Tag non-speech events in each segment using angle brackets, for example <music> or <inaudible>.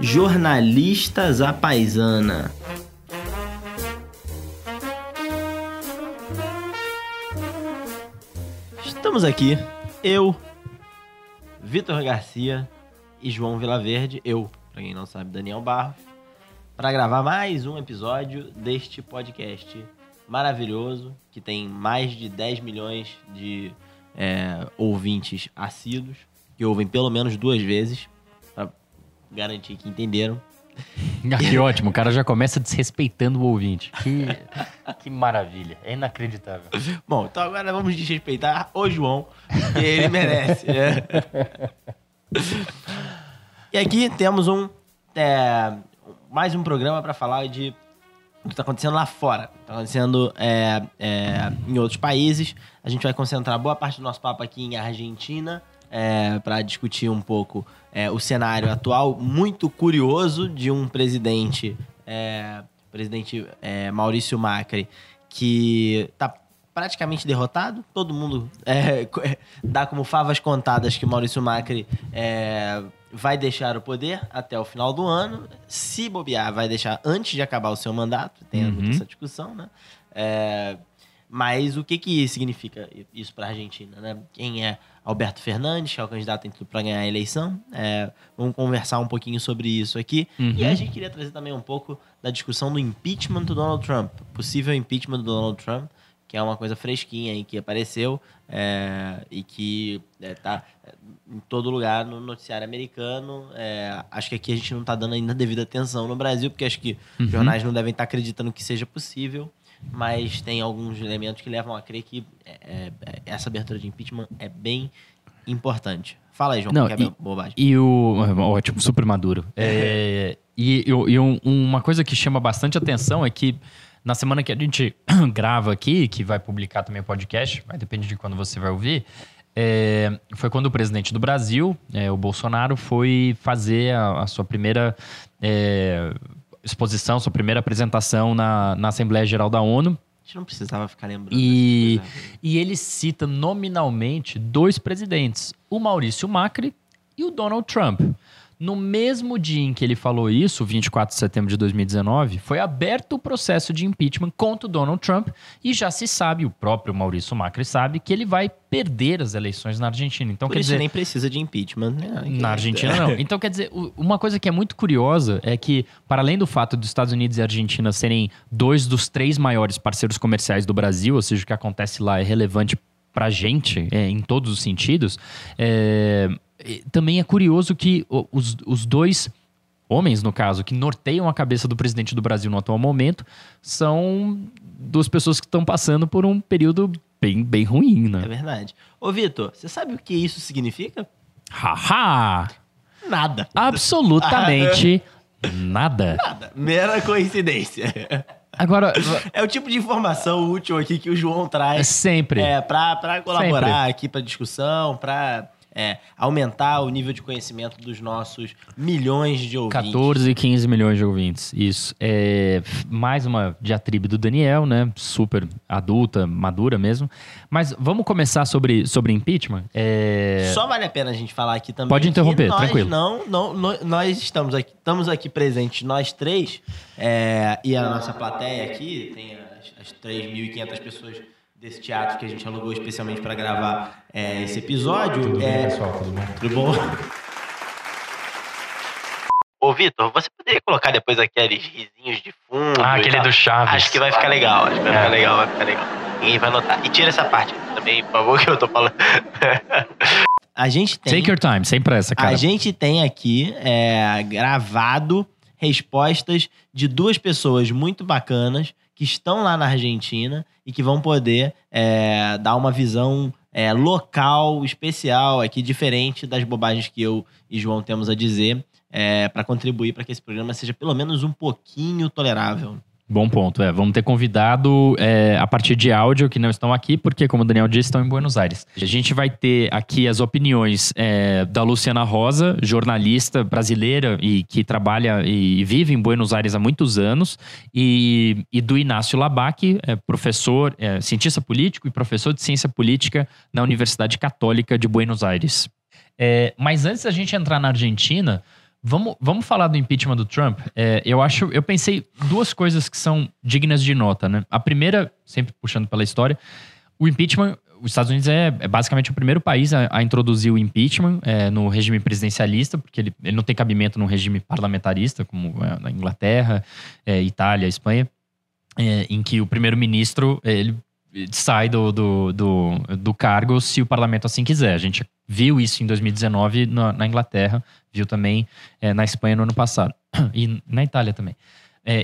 Jornalistas à Paisana. Estamos aqui, eu, Vitor Garcia e João Vilaverde, eu, pra quem não sabe, Daniel Barros, para gravar mais um episódio deste podcast maravilhoso, que tem mais de 10 milhões de é, ouvintes assíduos, que ouvem pelo menos duas vezes, para garantir que entenderam. <laughs> Ah, que ótimo, o cara já começa desrespeitando o ouvinte. Que, que maravilha, é inacreditável. Bom, então agora vamos desrespeitar o João, que ele merece. né? e aqui temos um é, mais um programa para falar de o que está acontecendo lá fora. Está acontecendo é, é, em outros países. A gente vai concentrar boa parte do nosso papo aqui em Argentina para discutir um pouco é, o cenário atual, muito curioso, de um presidente, é, presidente é, Maurício Macri, que está praticamente derrotado. Todo mundo é, <laughs> dá como favas contadas que Maurício Macri é, vai deixar o poder até o final do ano. Se bobear, vai deixar antes de acabar o seu mandato. Tem Uhum. muita essa discussão, né? É, mas o que, que significa isso para a Argentina? Né? Quem é Alberto Fernandes, que é o candidato em tudo para ganhar a eleição? É, vamos conversar um pouquinho sobre isso aqui. Uhum. E a gente queria trazer também um pouco da discussão do impeachment do Donald Trump. Possível impeachment do Donald Trump, que é uma coisa fresquinha aí que apareceu é, e que está em todo lugar no noticiário americano. É, acho que aqui a gente não está dando ainda devida atenção no Brasil, porque acho que Uhum. jornais não devem estar acreditando que seja possível. Mas tem alguns elementos que levam a crer que é, é, essa abertura de impeachment é bem importante. Fala aí, João, Não, que é e- bobagem. E o. Ótimo, super maduro. <laughs> É, e e- e um- uma coisa que chama bastante atenção é que na semana que a gente <clears throat> grava aqui, que vai publicar também o podcast, vai depender de quando você vai ouvir, é, foi quando o presidente do Brasil, é, o Bolsonaro, foi fazer a, a sua primeira é, exposição, sua primeira apresentação na, na Assembleia Geral da ONU. A gente não precisava ficar lembrando. E, coisas. e ele cita nominalmente dois presidentes, o Maurício Macri e o Donald Trump. No mesmo dia em que ele falou isso, 24 de setembro de 2019, foi aberto o processo de impeachment contra o Donald Trump e já se sabe, o próprio Maurício Macri sabe, que ele vai perder as eleições na Argentina. Então, Por quer dizer, nem precisa de impeachment. Né? na Argentina, não. <laughs> Então, quer dizer, uma coisa que é muito curiosa é que, para além do fato dos Estados Unidos e Argentina serem dois dos três maiores parceiros comerciais do Brasil, ou seja, o que acontece lá é relevante pra gente, é, em todos os sentidos, é, também é curioso que os, os dois homens, no caso, que norteiam a cabeça do presidente do Brasil no atual momento, são duas pessoas que estão passando por um período bem, bem ruim, É né? verdade. Ô, Vitor, você sabe o que isso significa? Haha! Nada. Absolutamente <laughs> nada. Nada. Mera coincidência. Agora, <laughs> É o tipo de informação útil aqui que o João traz sempre. é, pra, pra colaborar aqui pra discussão, pra é, aumentar o nível de conhecimento dos nossos milhões de ouvintes. 14, 15 milhões de ouvintes. Isso. É mais uma diatribe do Daniel, né? Super adulta, madura mesmo. Mas vamos começar sobre, sobre impeachment? É... Só vale a pena a gente falar aqui também. Pode interromper, nós tranquilo. Não, não, nó- nós estamos aqui, estamos aqui presentes, nós três, é, e a nossa plateia aqui, tem as, as 3.500 pessoas desse teatro que a gente alugou especialmente para gravar é, esse episódio. Tudo é, bem, pessoal? Tudo bom? Tudo bom? Ô, Vitor, você poderia colocar depois aqueles risinhos de fundo? Ah, aquele tal? do Chaves. Acho que vai ficar legal, acho que vai É. ficar legal, vai ficar legal. Ninguém vai notar. E tira essa parte também, por favor, que eu tô falando. <laughs> a gente tem. Take your time, sem pressa, cara. A gente tem aqui é, gravado respostas de duas pessoas muito bacanas que estão lá na Argentina e que vão poder é, dar uma visão é, local, especial, aqui, diferente das bobagens que eu e João temos a dizer, para contribuir para que esse programa seja pelo menos um pouquinho tolerável. Bom ponto, é. Vamos ter convidado é, a partir de áudio que não estão aqui, porque, como o Daniel disse, estão em Buenos Aires. A gente vai ter aqui as opiniões é, da Luciana Rosa, jornalista brasileira e que trabalha e vive em Buenos Aires há muitos anos, e, e do Inácio Labac, é, professor, é, cientista político e professor de ciência política na Universidade Católica de Buenos Aires. É, mas antes da gente entrar na Argentina, vamos, vamos falar do impeachment do Trump. É, eu acho, eu pensei duas coisas que são dignas de nota, né? A primeira, sempre puxando pela história, o impeachment os Estados Unidos é, é, basicamente o primeiro país a, a introduzir o impeachment é, no regime presidencialista, porque ele, ele, não tem cabimento num regime parlamentarista, como é, na Inglaterra, é, Itália, Espanha, é, em que o primeiro-ministro ele sai do, do, do, do, cargo se o parlamento assim quiser. A gente viu isso em 2019 na, na Inglaterra, viu também é, na Espanha no ano passado, <clears throat> e na Itália também.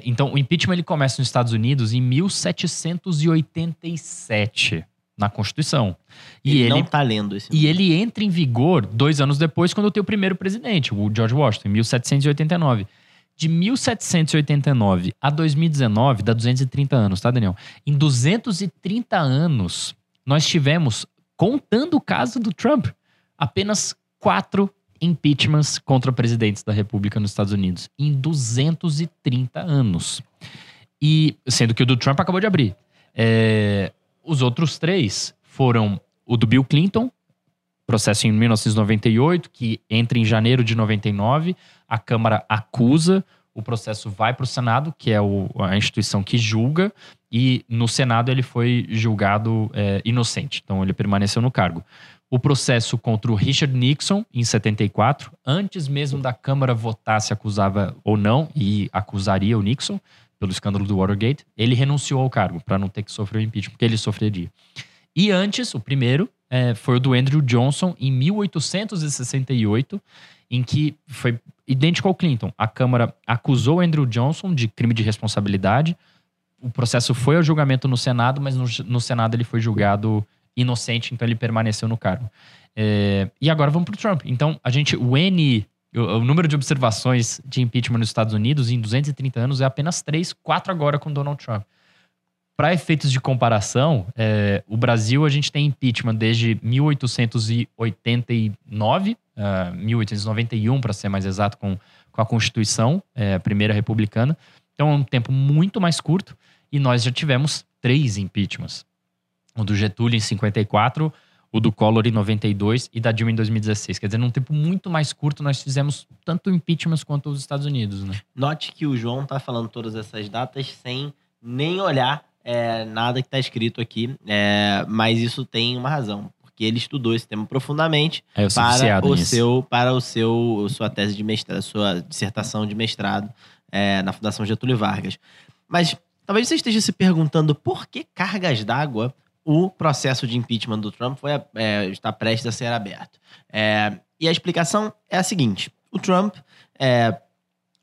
então, o impeachment ele começa nos Estados Unidos em 1787 na Constituição. E ele, ele não está lendo esse. E ele entra em vigor dois anos depois, quando tem o primeiro presidente, o George Washington, em 1789. De 1789 a 2019, dá 230 anos, tá, Daniel? Em 230 anos, nós tivemos, contando o caso do Trump, apenas quatro impeachments contra presidentes da República nos Estados Unidos. Em 230 anos. E sendo que o do Trump acabou de abrir. É, os outros três foram o do Bill Clinton, processo em 1998, que entra em janeiro de 99, a Câmara acusa, o processo vai para o Senado, que é o, a instituição que julga, e no Senado ele foi julgado é, inocente, então ele permaneceu no cargo. O processo contra o Richard Nixon, em 74, antes mesmo da Câmara votar se acusava ou não, e acusaria o Nixon, pelo escândalo do Watergate, ele renunciou ao cargo para não ter que sofrer o impeachment, porque ele sofreria. E antes, o primeiro, é, foi o do Andrew Johnson, em 1868, em que foi idêntico ao Clinton. A Câmara acusou Andrew Johnson de crime de responsabilidade. O processo foi ao julgamento no Senado, mas no, no Senado ele foi julgado inocente, então ele permaneceu no cargo. É, e agora vamos para o Trump. Então, a gente, o N o, o, número de observações de impeachment nos Estados Unidos em 230 anos é apenas 3, 4 agora com Donald Trump. Para efeitos de comparação, é, o Brasil a gente tem impeachment desde 1889, uh, 1891 para ser mais exato, com, com a Constituição, é, primeira republicana. Então é um tempo muito mais curto e nós já tivemos três impeachments. O do Getúlio em 54, o do Collor em 92 e da Dilma em 2016. Quer dizer, num tempo muito mais curto, nós fizemos tanto impeachment quanto os Estados Unidos, né? Note que o João tá falando todas essas datas sem nem olhar é, nada que está escrito aqui, é, mas isso tem uma razão, porque ele estudou esse tema profundamente é, para o nisso. seu para o seu sua tese de mestrado, sua dissertação de mestrado é, na Fundação Getúlio Vargas. Mas talvez você esteja se perguntando por que cargas d'água o processo de impeachment do Trump foi, é, está prestes a ser aberto. É, e a explicação é a seguinte: o Trump é,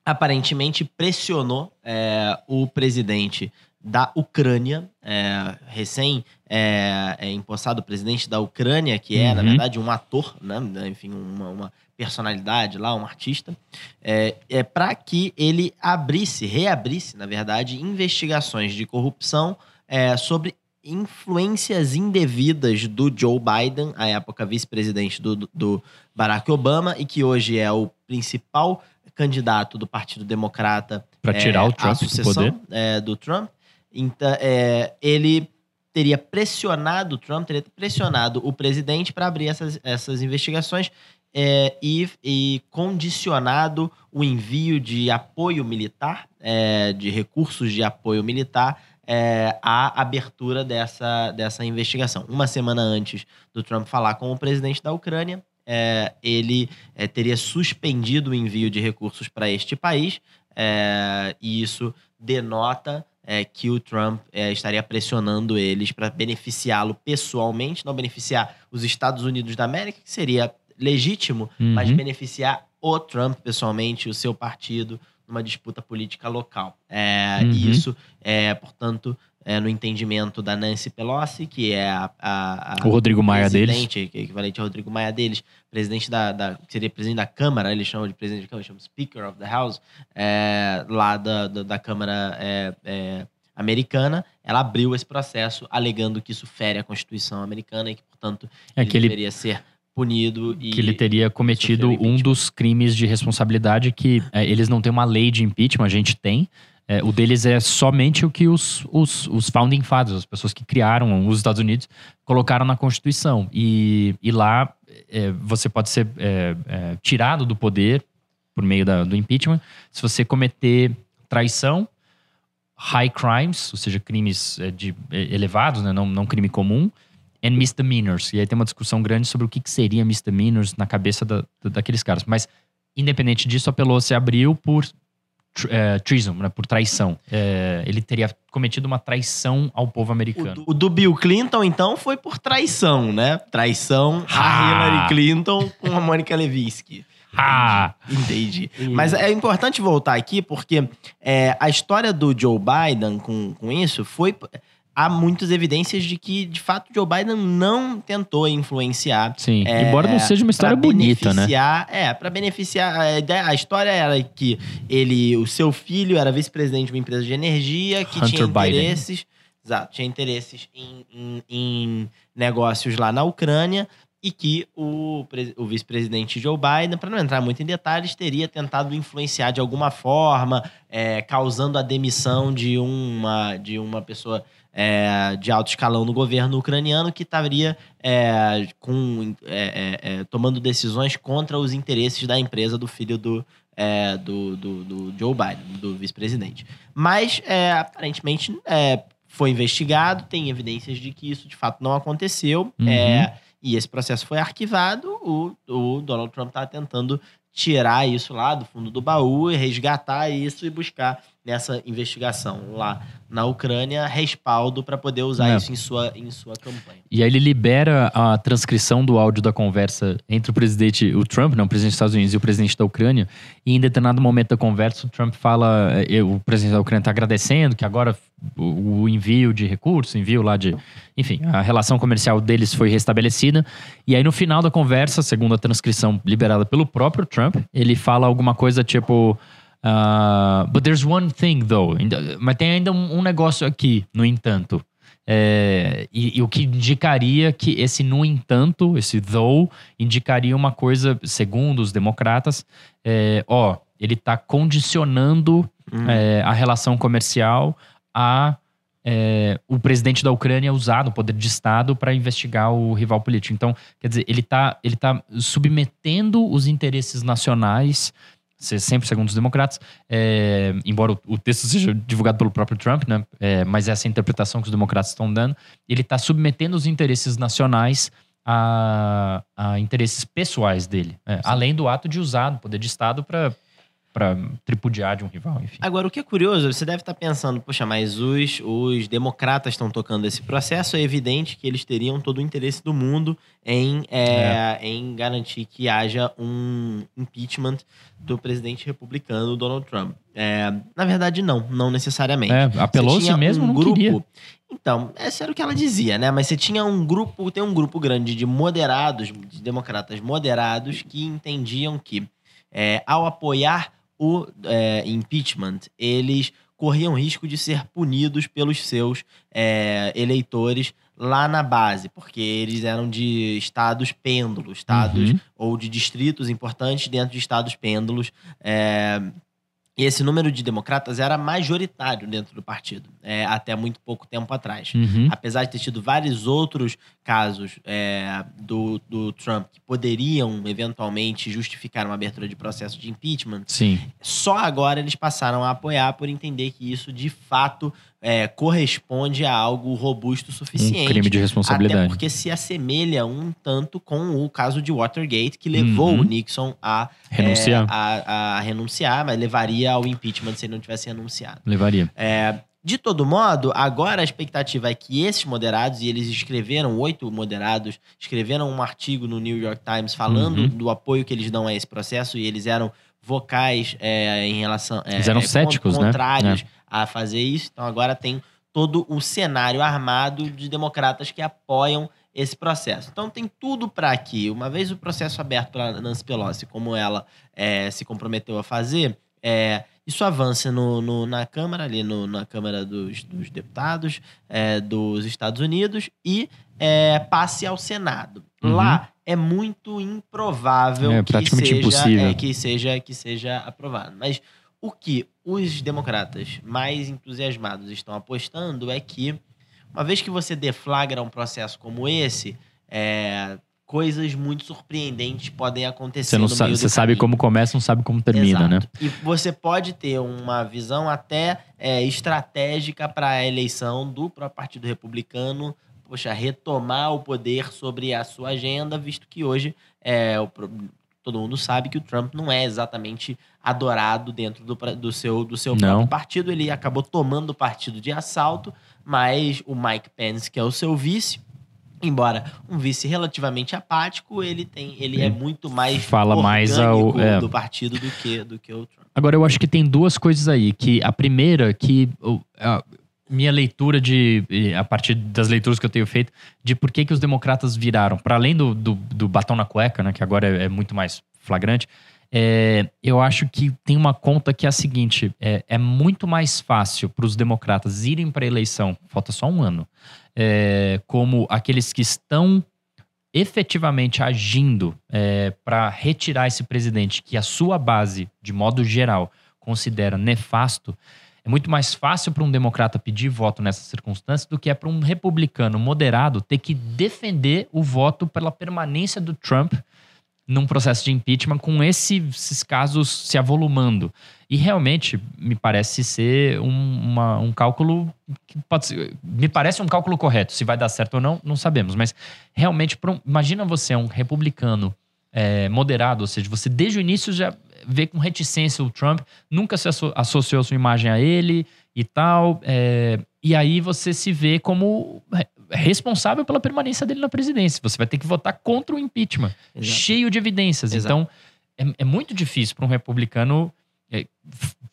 aparentemente pressionou é, o presidente da Ucrânia, é, recém é, é, empossado presidente da Ucrânia, que é, uhum. na verdade, um ator, né? enfim, uma, uma, personalidade lá, um artista, é, é para que ele abrisse, reabrisse, na verdade, investigações de corrupção é, sobre influências indevidas do Joe Biden, à época vice-presidente do, do Barack Obama, e que hoje é o principal candidato do Partido Democrata para tirar é, o Trump do poder é, do Trump. Então, é, ele teria pressionado Trump, teria pressionado o presidente para abrir essas, essas investigações é, e, e, condicionado o envio de apoio militar, é, de recursos de apoio militar é, a abertura dessa, dessa investigação. Uma semana antes do Trump falar com o presidente da Ucrânia, é, ele é, teria suspendido o envio de recursos para este país, é, e isso denota é, que o Trump é, estaria pressionando eles para beneficiá-lo pessoalmente, não beneficiar os Estados Unidos da América, que seria legítimo, uhum. mas beneficiar o Trump pessoalmente, o seu partido, numa disputa política local. É, uhum. E isso é, portanto, é, no entendimento da Nancy Pelosi, que é a, a, a o Rodrigo Maia deles, é equivalente ao Rodrigo Maia deles, presidente da, da seria presidente da Câmara, eles chamam de presidente da Câmara, chamam Speaker of the House, é, lá da, da, da Câmara é, é, americana, ela abriu esse processo alegando que isso fere a Constituição americana e que, portanto, é ele que ele... deveria ser punido e que ele teria cometido um dos crimes de responsabilidade que eles não têm uma lei de impeachment, a gente tem, É, o deles é somente o que os, os, os founding fathers, as pessoas que criaram os Estados Unidos, colocaram na Constituição. E, e lá é, você pode ser é, é, tirado do poder por meio da, do impeachment se você cometer traição, high crimes, ou seja, crimes é, de, é, elevados, né, não, não crime comum, and misdemeanors. E aí tem uma discussão grande sobre o que, que seria misdemeanors na cabeça da, daqueles caras. Mas, independente disso, a Pelosi abriu por é, treason, né, por traição. É, ele teria cometido uma traição ao povo americano. O do, o do, Bill Clinton, então, foi por traição, né? Traição ah. a Hillary Clinton com a Monica Lewinsky. Ah! Entendi. Mas é importante voltar aqui porque é, a história do Joe Biden com, com isso foi há muitas evidências de que, de fato, Joe Biden não tentou influenciar. Sim, é, embora não seja uma história bonita, né? É, para beneficiar. A, ideia, a história era que ele, o seu filho era vice-presidente de uma empresa de energia que Hunter tinha interesses. Biden. Exato, tinha interesses em, em, em negócios lá na Ucrânia e que o, o vice-presidente Joe Biden, para não entrar muito em detalhes, teria tentado influenciar de alguma forma, é, causando a demissão de uma, de uma pessoa é, de alto escalão no governo ucraniano que estaria é, com, é, é, é, tomando decisões contra os interesses da empresa do filho do, do, do, do, Joe Biden, do vice-presidente. Mas, aparentemente, foi investigado, tem evidências de que isso de fato não aconteceu. Uhum. e esse processo foi arquivado. O, o Donald Trump está tentando tirar isso lá do fundo do baú e resgatar isso e buscar nessa investigação lá na Ucrânia respaldo para poder usar é. isso em sua, em sua campanha. E aí ele libera a transcrição do áudio da conversa entre o presidente, o Trump, não, o presidente dos Estados Unidos e o presidente da Ucrânia, e em determinado momento da conversa o Trump fala, eh, o presidente da Ucrânia está agradecendo que agora o envio de recursos, envio lá de, enfim, a relação comercial deles foi restabelecida. E aí no final da conversa, segundo a transcrição liberada pelo próprio Trump, ele fala alguma coisa tipo Uh, but there's one thing, though. Mas tem ainda um, um negócio aqui, no entanto. É, e, e, o que indicaria que esse no entanto, esse though, indicaria uma coisa, segundo os democratas, é, ó, ele está condicionando hum. é, a relação comercial a é, o presidente da Ucrânia usar o poder de Estado para investigar o rival político. Então, quer dizer, ele está ele tá submetendo os interesses nacionais sempre segundo os democratas, é, embora o, texto seja divulgado pelo próprio Trump, né, é, mas essa é interpretação que os democratas estão dando, ele está submetendo os interesses nacionais a, a interesses pessoais dele, é, além do ato de usar o poder de Estado para para tripudiar de um rival, enfim. Agora, o que é curioso, você deve estar pensando, poxa, mas os, os democratas estão tocando esse processo, é evidente que eles teriam todo o interesse do mundo em, é, é. em garantir que haja um impeachment do presidente republicano Donald Trump. É, na verdade, não, não necessariamente. É, a Pelosi mesmo um não grupo, queria. Então, essa era o que ela dizia, né? Mas você tinha um grupo, tem um grupo grande de moderados, de democratas moderados, que entendiam que é, ao apoiar o é, impeachment, eles corriam risco de ser punidos pelos seus é, eleitores lá na base, porque eles eram de estados pêndulos, estados uhum. ou de distritos importantes dentro de estados pêndulos. É, e esse número de democratas era majoritário dentro do partido, é, até muito pouco tempo atrás. Uhum. Apesar de ter tido vários outros casos é, do, do Trump que poderiam eventualmente justificar uma abertura de processo de impeachment, Sim. só agora eles passaram a apoiar por entender que isso de fato é, corresponde a algo robusto o suficiente. Um crime de responsabilidade. Até porque se assemelha um tanto com o caso de Watergate, que levou uhum. o Nixon a renunciar. É, a, a, renunciar, mas levaria ao impeachment se ele não tivesse renunciado. Levaria. É, de todo modo, agora a expectativa é que esses moderados, e eles escreveram, oito moderados, escreveram um artigo no New York Times falando uhum. do apoio que eles dão a esse processo, e eles eram vocais é, em relação. É, eles eram céticos, né? contrários né? A fazer isso. Então agora tem todo o cenário armado de democratas que apoiam esse processo. Então tem tudo para que, uma vez o processo aberto para Nancy Pelosi, como ela é, se comprometeu a fazer, é, isso avance no, no, na Câmara, ali no, na Câmara dos, dos Deputados é, dos Estados Unidos e é, passe ao Senado. Uhum. Lá é muito improvável é, que, seja, é, que, seja, que seja aprovado. Mas o que os democratas mais entusiasmados estão apostando é que, uma vez que você deflagra um processo como esse, é, coisas muito surpreendentes podem acontecer Você, não no sabe, você sabe como começa, não sabe como termina, né? Exato. E você pode ter uma visão até é, estratégica para a eleição do próprio Partido Republicano, poxa, retomar o poder sobre a sua agenda, visto que hoje é, o todo mundo sabe que o Trump não é exatamente adorado dentro do, do seu, do seu próprio partido. Ele acabou tomando o partido de assalto, mas o Mike Pence, que é o seu vice, embora um vice relativamente apático, ele tem, ele é muito mais Fala mais ao- é. do partido do que do que o Trump. Agora, eu acho que tem duas coisas aí. Que a primeira, que minha leitura de. A partir das leituras que eu tenho feito, de por que, que os democratas viraram, para além do, do, do batom na cueca, né? Que agora é, é muito mais flagrante. é, eu acho que tem uma conta que é a seguinte: é, é muito mais fácil para os democratas irem para a eleição, falta só um ano, é, como aqueles que estão efetivamente agindo para retirar esse presidente que a sua base, de modo geral, considera nefasto, é muito mais fácil para um democrata pedir voto nessas circunstâncias do que é para um republicano moderado ter que defender o voto pela permanência do Trump num processo de impeachment com esse- esses casos se avolumando. E realmente me parece ser um, uma- um cálculo que pode ser, me parece um cálculo correto. Se vai dar certo ou não, não sabemos. Mas realmente, um- imagina você um republicano é, moderado, ou seja, você desde o início já vê com reticência o Trump, nunca se asso- associou sua imagem a ele e tal. é, e aí você se vê como re- responsável pela permanência dele na presidência. Você vai ter que votar contra o impeachment Exato. cheio de evidências. Exato. Então, é, é muito difícil para um republicano é,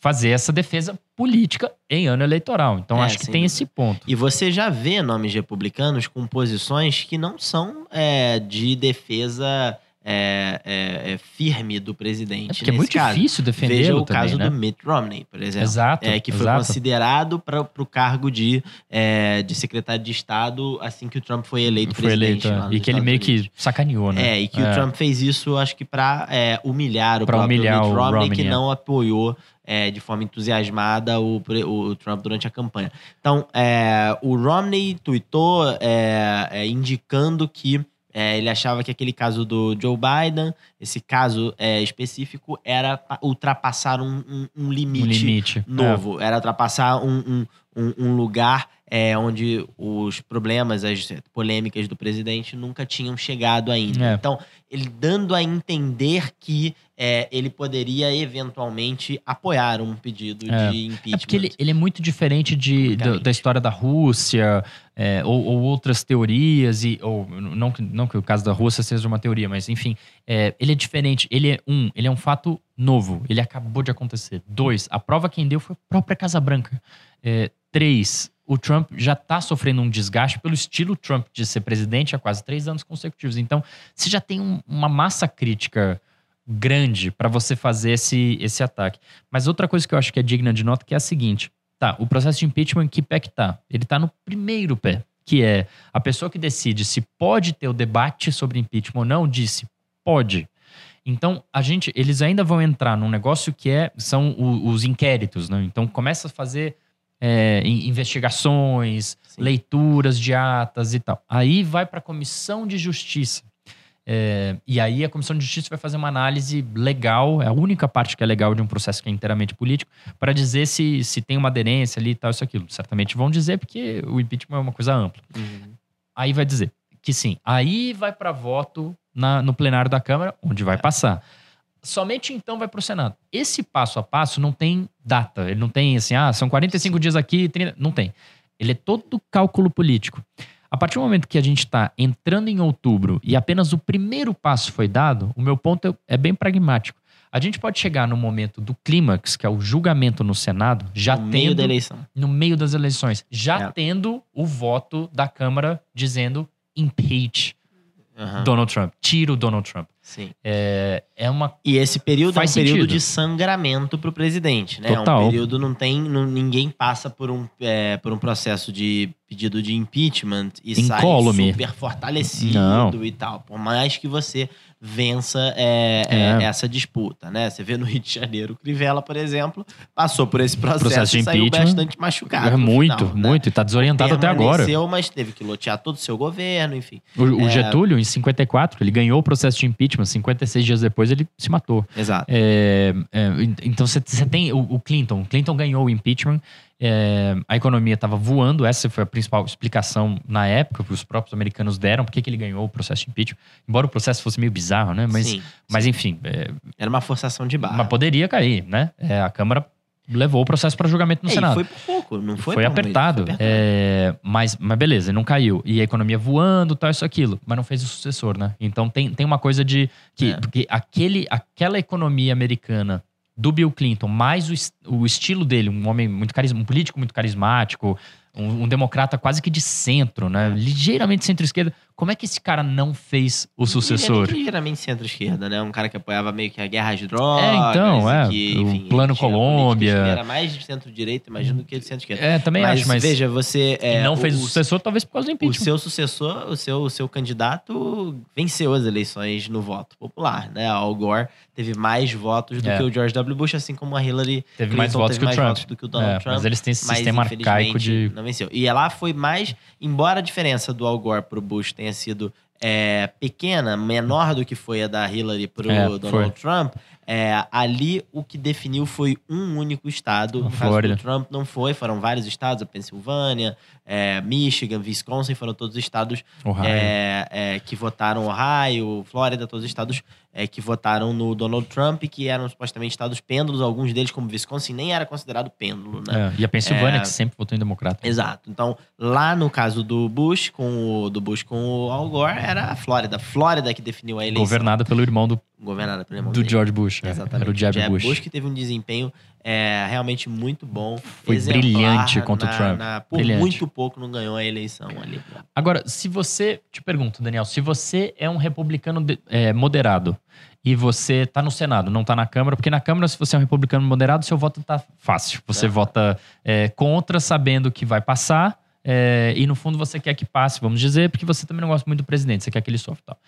fazer essa defesa política em ano eleitoral. Então, É, acho que tem dúvida. esse ponto. E você já vê nomes republicanos com posições que não são é, de defesa é, é, é, firme do É presidente. porque é muito caso. difícil Veja defendê-lo o também, caso né? do Mitt Romney, por exemplo. Exato, É, que foi exato. considerado para o cargo de, é, de secretário de Estado assim que o Trump foi eleito Foi presidente. eleito, é. e que ele meio que sacaneou, né? É, e que o Trump fez isso, acho que para humilhar o Pra próprio humilhar Mitt Romney, Romney, que é. não apoiou é, de forma entusiasmada o, o Trump durante a campanha. Então, é, o Romney tweetou é, é, indicando que é, ele achava que aquele caso do Joe Biden, esse caso é, específico, era pa- ultrapassar um, um- um limite, um limite. É. novo. Era ultrapassar um, um, um- lugar é, onde os problemas, as polêmicas do presidente nunca tinham chegado ainda. É. Então, ele dando a entender que é, ele poderia eventualmente apoiar um pedido É. de impeachment. É porque ele, ele é muito diferente de, da, da história da Rússia é, ou, ou outras teorias, e, ou não, que- não que o caso da Rússia seja uma teoria, mas enfim, é, ele é diferente. Ele é um, ele é um fato novo, ele acabou de acontecer. Dois, a prova quem deu foi a própria Casa Branca. É, três, o Trump já está sofrendo um desgaste pelo estilo Trump de ser presidente há quase três anos consecutivos. Então, você já tem um- uma massa crítica grande para você fazer esse, esse ataque. Mas outra coisa que eu acho que é digna de nota que é a seguinte: tá, o processo de impeachment, que pé que tá? Ele tá no primeiro pé, que é a pessoa que decide se pode ter o debate sobre impeachment ou não, disse pode. Então, a gente, eles ainda vão entrar num negócio que é, são o- os inquéritos, né? Então, começa a fazer é, in- investigações, Sim. leituras de atas e tal. Aí vai para a Comissão de Justiça. É, e aí a Comissão de Justiça vai fazer uma análise legal, é a única parte que é legal de um processo que é inteiramente político, para dizer se, se tem uma aderência ali e tal, isso aquilo. Certamente vão dizer, porque o impeachment é uma coisa ampla. Uhum. Aí vai dizer que sim. Aí vai para voto na- no plenário da Câmara, onde vai passar. Somente então vai para o Senado. Esse passo a passo não tem data. Ele não tem assim, ah, são 45 dias aqui, 30... não tem. Ele é todo cálculo político. A partir do momento que a gente está entrando em outubro e apenas o primeiro passo foi dado, o meu ponto é bem pragmático. A gente pode chegar no momento do clímax, que é o julgamento no Senado, já no tendo meio da eleição. no meio das eleições, já É. tendo o voto da Câmara dizendo impeach Aham. Donald Trump, tira o Donald Trump. Sim. É, é uma. E esse período Faz é um período sentido. de sangramento pro presidente, né? É Total. um período não tem, não- ninguém passa por um, é, por um processo de pedido de impeachment e sai Incólume. super fortalecido Não. e tal. Por mais que você vença é, é, É. essa disputa, né? Você vê no Rio de Janeiro, o Crivella, por exemplo, passou por esse processo, Processo de e saiu bastante machucado. É muito, final, né? muito. E tá desorientado até agora. Mas teve que lotear todo o seu governo, enfim. O, o É. Getúlio, em 54, ele ganhou o processo de impeachment. 56 dias depois, ele se matou. Exato. É, é, então você tem o, o Clinton. O Clinton ganhou o impeachment. é, a economia estava voando. Essa foi a principal explicação na época que os próprios americanos deram. Por que, ele ganhou o processo de impeachment? Embora o processo fosse meio bizarro, né? Mas, Sim, mas enfim, é, Era uma forçação de barra. mas poderia cair, né? É, a Câmara levou o processo para julgamento no É, Senado. foi por pouco, não foi? Foi, apertado. foi apertado. É, mas, mas beleza, não caiu. E a economia voando, tal, isso, aquilo. Mas não fez o sucessor, né? Então tem, tem uma coisa de. que É. Porque aquele, aquela economia americana do Bill Clinton, mais o, o estilo dele, um homem muito carismático, um político muito carismático, um, um democrata quase que de centro, né? Ligeiramente centro-esquerda. Como é que esse cara não fez o sucessor? Ele é ligeiramente centro-esquerda, né? Um cara que apoiava meio que a guerra às drogas. É, então, é. que, O enfim, Plano tinha Colômbia. Era mais de centro-direita, imagino, do que de centro-esquerda. É, também mas, acho, mas. veja, você. É, não fez o o, sucessor, talvez por causa do o impeachment. seu sucessor, o seu, o seu candidato venceu as eleições no voto popular, né? Al Gore teve mais votos do É. que o George W. Bush, assim como a Hillary Teve Clinton mais votos teve que o mais Trump. votos do que o Donald É, Trump. mas eles têm esse mas, sistema arcaico de. Não venceu. E ela foi mais, embora a diferença do Al Gore pro Bush tenha sido é, pequena, menor do que foi a da Hillary pro É, Donald foi. Trump, é, ali o que definiu foi um único estado. No caso do Trump não foi, foram vários estados, a Pensilvânia, é, Michigan, Wisconsin, foram todos estados é, é, que votaram Ohio, Flórida, todos os estados é, que votaram no Donald Trump, que eram supostamente estados pêndulos, alguns deles, como Wisconsin, nem era considerado pêndulo, né? É, E a Pensilvânia, É. que sempre votou em democrata. Exato. Então, lá no caso do Bush, com o, do Bush com o Al Gore, era a Flórida. Flórida que definiu a eleição. Governada pelo irmão do, Governada pelo irmão do dele. George Bush. Exatamente. Era o Jeb, Bush. que teve um desempenho é, realmente muito bom. Foi exemplar brilhante contra o na- Trump. na- por Brilhante. muito pouco não ganhou a eleição ali. Agora, se você. Te pergunto, Daniel, se você é um republicano de- é, moderado e você tá no Senado, não tá na Câmara, porque na Câmara, se você é um republicano moderado, seu voto tá fácil. Você Aham. vota é, contra, sabendo que vai passar. é, e no fundo você quer que passe, vamos dizer, porque você também não gosta muito do presidente, você quer que ele sofra tal.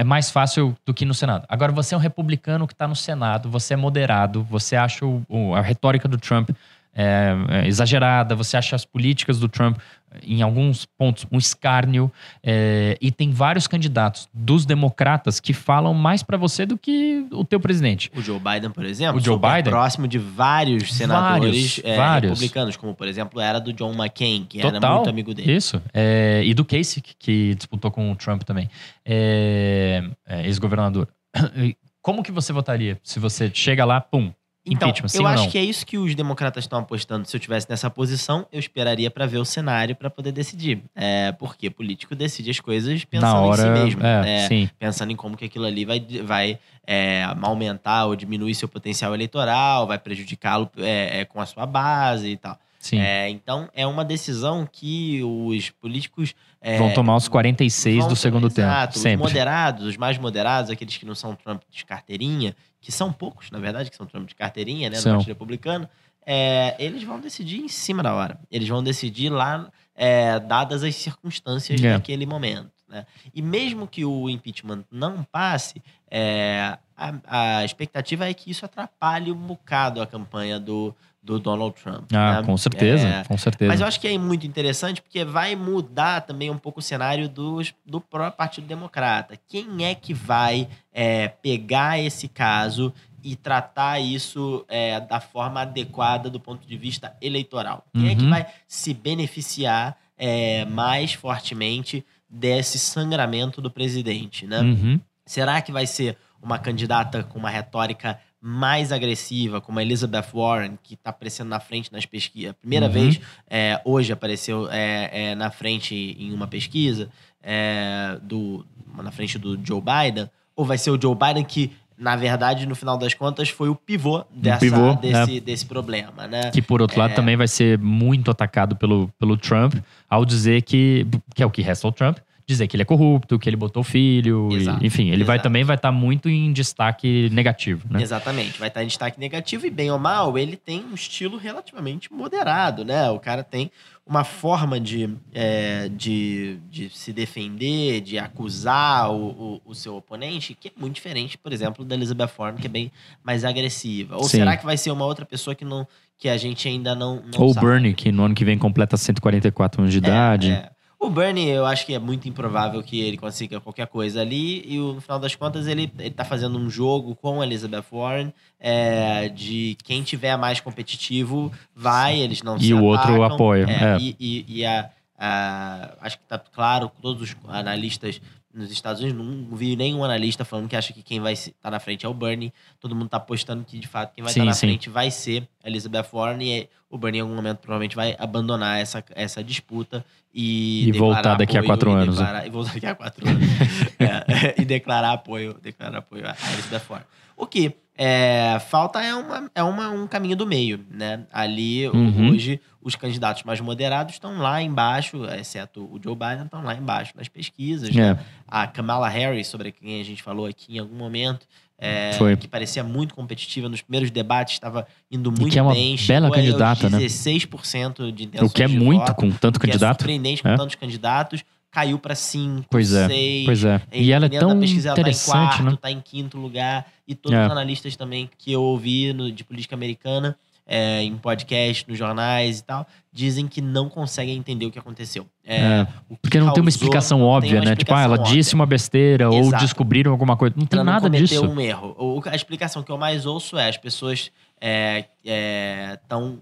É mais fácil do que no Senado. Agora, você é um republicano que está no Senado, você é moderado, você acha o- o- a retórica do Trump é, é, exagerada, você acha as políticas do Trump, em alguns pontos, um escárnio. é, e tem vários candidatos dos democratas que falam mais para você do que o teu presidente. O Joe Biden, por exemplo, O Joe Biden? próximo de vários senadores Vários, é, vários. republicanos, como por exemplo era do John McCain, que era Total. muito amigo dele. Isso. É, e do Casey, que- disputou com o Trump também. É, é, Ex-governador. <coughs> Como que você votaria se você chega lá, pum, Então, eu acho que é isso que os democratas estão apostando. Se eu tivesse nessa posição, eu esperaria para ver o cenário para poder decidir. É, porque político decide as coisas pensando hora, em si mesmo. é, É, sim. pensando em como que aquilo ali vai, vai é, aumentar ou diminuir seu potencial eleitoral, vai prejudicá-lo é, é, com a sua base e tal. É, então, é uma decisão que os políticos é, Vão tomar os 46 vão- do segundo exato, tempo. Os Sempre. moderados, os mais moderados, aqueles que não são Trump de carteirinha, que são poucos, na verdade, que são Trump de carteirinha, né? São. No Partido Republicano, é, eles vão decidir em cima da hora. Eles vão decidir lá, é, dadas as circunstâncias É. daquele momento. Né? E mesmo que o impeachment não passe, é, a, a expectativa é que isso atrapalhe um bocado a campanha do, do Donald Trump. Ah, né? com certeza, É, com certeza. mas eu acho que é muito interessante porque vai mudar também um pouco o cenário dos, do próprio Partido Democrata. Quem é que vai é, pegar esse caso e tratar isso é, da forma adequada do ponto de vista eleitoral? Quem é que Uhum. vai se beneficiar é, mais fortemente desse sangramento do presidente, né? Uhum. Será que vai ser uma candidata com uma retórica mais agressiva, como a Elizabeth Warren, que está aparecendo na frente nas pesquisas? Primeira Uhum. vez, é, hoje apareceu é, é, na frente em uma pesquisa, é, do, na frente do Joe Biden? Ou vai ser o Joe Biden que, na verdade, no final das contas, foi o pivô, dessa, pivô, desse, desse problema, né? Que, por outro lado, É. também vai ser muito atacado pelo, pelo Trump ao dizer que, que é o que resta ao Trump, dizer que ele é corrupto, que ele botou filho, e- enfim, ele vai exato. também vai estar muito em destaque negativo, né? Exatamente, vai estar em destaque negativo e bem ou mal, ele tem um estilo relativamente moderado, né? O cara tem uma forma de, é, de, de se defender, de acusar o, o, o seu oponente, que é muito diferente, por exemplo, da Elizabeth Warren, que é bem mais agressiva. Ou Sim. será que vai ser uma outra pessoa que, não, que a gente ainda não, não Ou o? Bernie, que no ano que vem completa 144 anos de idade. É, é. O Bernie, eu acho que é muito improvável que ele consiga qualquer coisa ali. E no final das contas, ele, ele tá fazendo um jogo com a Elizabeth Warren é, de quem tiver mais competitivo vai, eles não E se o outro atacam. apoia, É, é. E, e- e a, a- acho que tá claro, todos os analistas nos Estados Unidos, não vi nenhum analista falando que acha que quem vai estar na frente é o Bernie. Todo mundo tá apostando que, de fato, quem vai estar na sim. frente vai ser a Elizabeth Warren. E o Bernie, em algum momento, provavelmente vai abandonar essa, essa disputa e, E voltar daqui a quatro e anos, né? declarar- E voltar daqui a quatro anos. <laughs> É, e declarar apoio, declarar apoio à Elizabeth Warren. O que é, falta é, uma, é uma, um caminho do meio, né? Ali, Uhum. hoje, os candidatos mais moderados estão lá embaixo, exceto o Joe Biden, estão lá embaixo nas pesquisas. né? É, A Kamala Harris, sobre quem a gente falou aqui em algum momento, é, que parecia muito competitiva nos primeiros debates, estava indo E muito que é uma bem. bela candidata, né? 16% de intenções o que é muito voto, com tanto é candidato. surpreendente com É. tantos candidatos, caiu para 5, Pois é, 6. Pois é. E ela é Dependendo tão pesquisa, ela tá em interessante, quarto, né? tá em quinto lugar. E todos É. os analistas também que eu ouvi no- de política americana, é, em podcast, nos jornais e tal, dizem que não conseguem entender o que aconteceu. É, É, o que Porque não tem uma causou- explicação não óbvia, uma né? Tipo, ah, ela explicação disse óbvia. uma besteira ou Exato. descobriram alguma coisa. Não tem não nada cometer disso. um erro. A explicação que eu mais ouço é as pessoas estão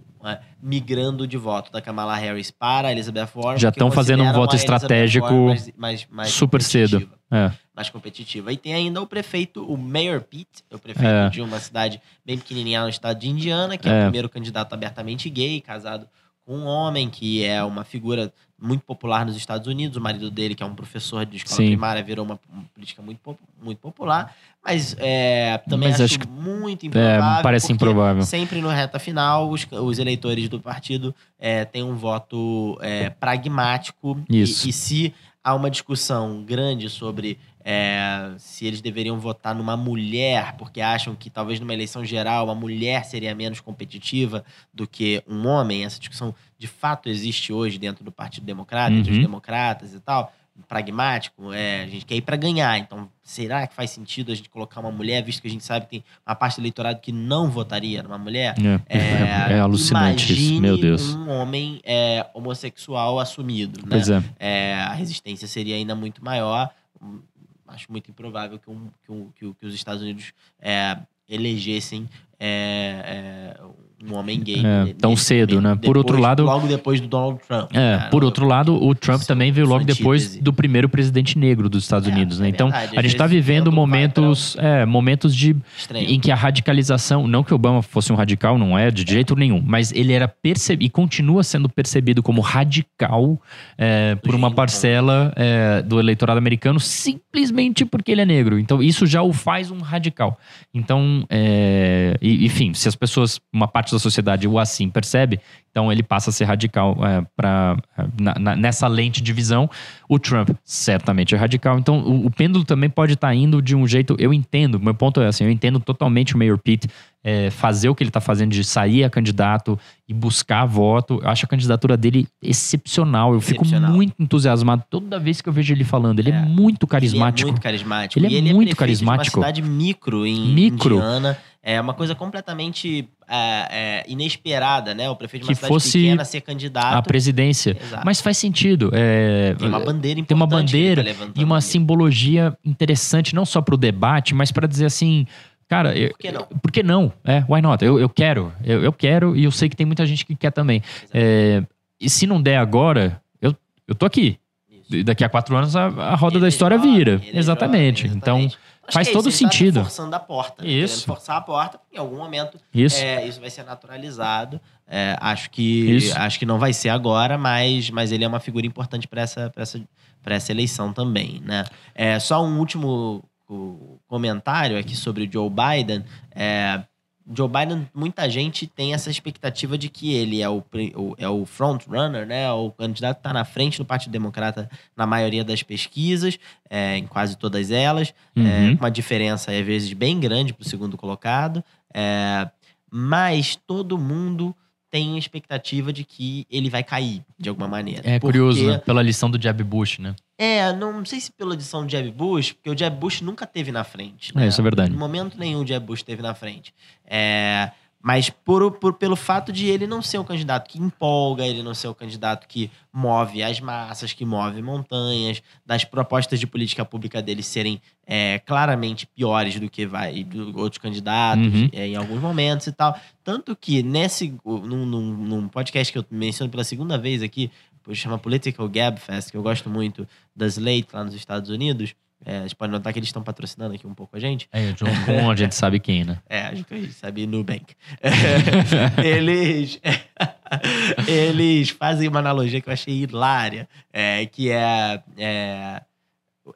migrando de voto da Kamala Harris para a Elizabeth Warren. Já porque tão fazendo um voto estratégico mais- mais- mais super cedo. É. mais competitiva. E tem ainda o prefeito, o Mayor Pete, é o prefeito É. de uma cidade bem pequenininha no estado de Indiana, que é, É. o primeiro candidato abertamente gay, casado com um homem que é uma figura muito popular nos Estados Unidos. O marido dele, que é um professor de escola Sim. primária, virou uma, uma política muito, muito popular. Mas é, também Mas acho, acho muito improvável. É, parece improvável. Sempre no reta final, os, os eleitores do partido é, têm um voto é, pragmático. E- Isso. E, se há uma discussão grande sobre é, se eles deveriam votar numa mulher, porque acham que talvez numa eleição geral uma mulher seria menos competitiva do que um homem, essa discussão de fato existe hoje dentro do Partido Democrata, entre os Uhum. democratas e tal. Pragmático, é, a gente quer ir para ganhar. Então, será que faz sentido a gente colocar uma mulher, visto que a gente sabe que tem uma parte do eleitorado que não votaria numa mulher? É, é <laughs> alucinante isso, meu Deus. um homem é, homossexual assumido, né? Pois é. É, a resistência seria ainda muito maior. Acho muito improvável que, um- que um- que que os Estados Unidos é, elegessem é, é, um homem gay. É, tão nesse cedo, né? Por outro depois- lado- Logo depois do Donald Trump. É, né? por outro lado, o Trump Seu- também veio logo depois do primeiro presidente negro dos Estados É, Unidos, né? é Então, verdade. a gente está vivendo momentos, é, momentos de Estranho. em que a radicalização, não que Obama fosse um radical, não é de jeito nenhum, mas ele era percebido e continua sendo percebido como radical é, por uma parcela é, do eleitorado americano simplesmente porque ele é negro. Então isso já o faz um radical. Então, é, enfim, se as pessoas, uma parte da sociedade o assim percebe, então ele passa a ser radical é, pra, na- na- nessa lente de visão. O Trump certamente é radical. Então o, o pêndulo também pode estar indo de um jeito. Eu entendo, meu ponto é assim, eu entendo totalmente o Mayor Pete é, fazer o que ele está fazendo de sair a candidato e buscar voto. Eu acho a candidatura dele excepcional. Eu fico Excepcional. muito entusiasmado toda vez que eu vejo ele falando. Ele é, É. muito carismático. Ele é muito carismático. Ele é ele muito é prefeito carismático. Uma cidade micro em Micro. Indiana. É uma coisa completamente é, é, inesperada, né? O prefeito de uma Que cidade fosse pequena ser candidato. a presidência. Exato. Mas faz sentido. é, Tem uma bandeira importante. tem uma bandeira tá e uma ali. simbologia interessante, não só para o debate, mas para dizer assim, cara, eu- Por que não? por que não? É, why not? Eu, eu quero, eu, eu quero e eu sei que tem muita gente que quer também. É, e se não der agora, eu, eu tô aqui. Isso. Daqui a quatro anos a, a roda Ele da história jovem, vira. ele é exatamente. Então, exatamente. Acho faz é todo isso, tá sentido. forçando a porta. Né? Isso. Querendo forçar a porta, porque em algum momento isso. é, isso vai ser naturalizado. É, acho que Isso. acho que não vai ser agora, mas, mas ele é uma figura importante para essa, pra essa, pra essa eleição também, né? É, só um último comentário aqui sobre o Joe Biden. É, Joe Biden, muita gente tem essa expectativa de que ele é o, o é o front runner, né? O candidato que está na frente do Partido Democrata na maioria das pesquisas, é, em quase todas elas, é, Uhum. com uma diferença às vezes bem grande para o segundo colocado. É, mas todo mundo tem expectativa de que ele vai cair de alguma maneira. É Porque- curioso, né? Pela lição do Jeb Bush, né? É, não sei se pela edição do Jeb Bush, porque o Jeb Bush nunca teve na frente. É, isso é verdade. Em momento nenhum o Jeb Bush teve na frente. É, mas por, por- pelo fato de ele não ser um candidato que empolga, ele não ser um candidato que move as massas, que move montanhas, das propostas de política pública dele serem é, claramente piores do que vai do outros candidatos Uhum. é, em alguns momentos e tal. Tanto que nesse num, num- num podcast que eu menciono pela segunda vez aqui, chama Political Gab Fest, que eu gosto muito, da Slate lá nos Estados Unidos. É, a gente pode notar que eles estão patrocinando aqui um pouco a gente. É, John Con, a gente sabe quem, né? É, acho que a gente sabe Nubank. <laughs> eles, <laughs> eles fazem uma analogia que eu achei hilária, é, que é, é,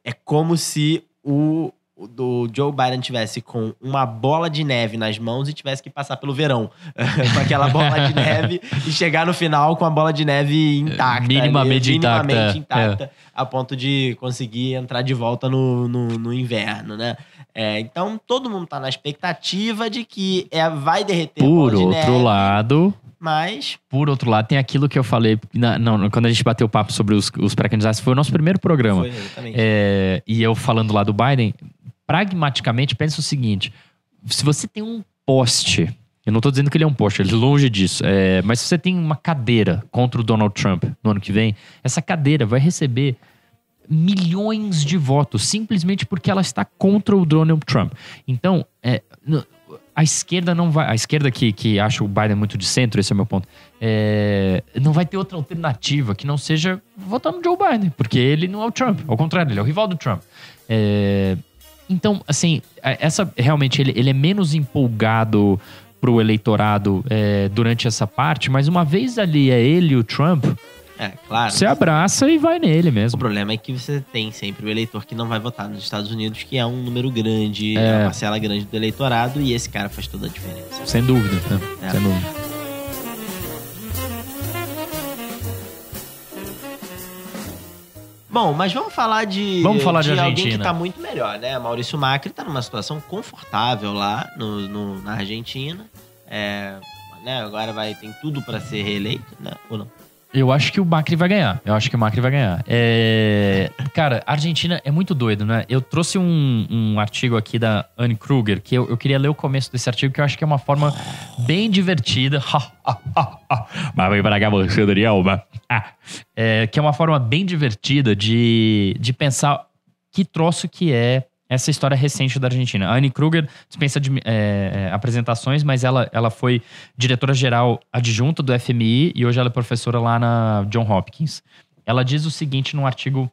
é como se o do Joe Biden tivesse com uma bola de neve nas mãos e tivesse que passar pelo verão <laughs> com aquela bola de neve e chegar no final com a bola de neve intacta. Minimamente ali, intacta, minimamente é. intacta, a ponto de conseguir entrar de volta no, no, no inverno, né? É, então todo mundo tá na expectativa de que é, vai derreter Por outro neve, lado, mas por outro lado, tem aquilo que eu falei. na- não, quando a gente bateu o papo sobre os, os pré-candidatos, foi o nosso primeiro programa. foi exatamente. É, e eu falando lá do Biden, pragmaticamente, pensa o seguinte: se você tem um poste, eu não tô dizendo que ele é um poste, ele é longe disso, é, mas se você tem uma cadeira contra o Donald Trump no ano que vem, essa cadeira vai receber milhões de votos, simplesmente porque ela está contra o Donald Trump. Então, é, a esquerda não vai. A esquerda que, que acha o Biden muito de centro, esse é o meu ponto. é, não vai ter outra alternativa que não seja votar no Joe Biden, porque ele não é o Trump. Ao contrário, ele é o rival do Trump. É, então, assim, essa realmente ele, ele é menos empolgado pro eleitorado é, durante essa parte, mas uma vez ali é ele e o Trump, É, claro. você abraça e vai nele O mesmo. problema é que você tem sempre o eleitor que não vai votar nos Estados Unidos, que é um número grande, É. uma parcela grande do eleitorado, e esse cara faz toda a diferença. Sem dúvida. né? É. Sem dúvida. Bom, mas vamos falar de, Vamos falar de alguém Argentina. que tá muito melhor, né? Maurício Macri tá numa situação confortável lá no, no- na Argentina. É, né, agora vai, tem tudo para ser reeleito, né? Ou não? Eu acho que o Macri vai ganhar. Eu acho que o Macri vai ganhar. É, Cara, a Argentina é muito doido, né? Eu trouxe um, um artigo aqui da Anne Kruger, que eu, eu queria ler o começo desse artigo, que eu acho que é uma forma bem divertida. <laughs> Mas vem para cá, você, Daniel. É, que é uma forma bem divertida de, de pensar que troço que é essa história recente da Argentina. A Anne Kruger dispensa de, é, é, apresentações, mas ela, ela foi diretora-geral adjunta do FMI e hoje ela é professora lá na John Hopkins. Ela diz o seguinte num artigo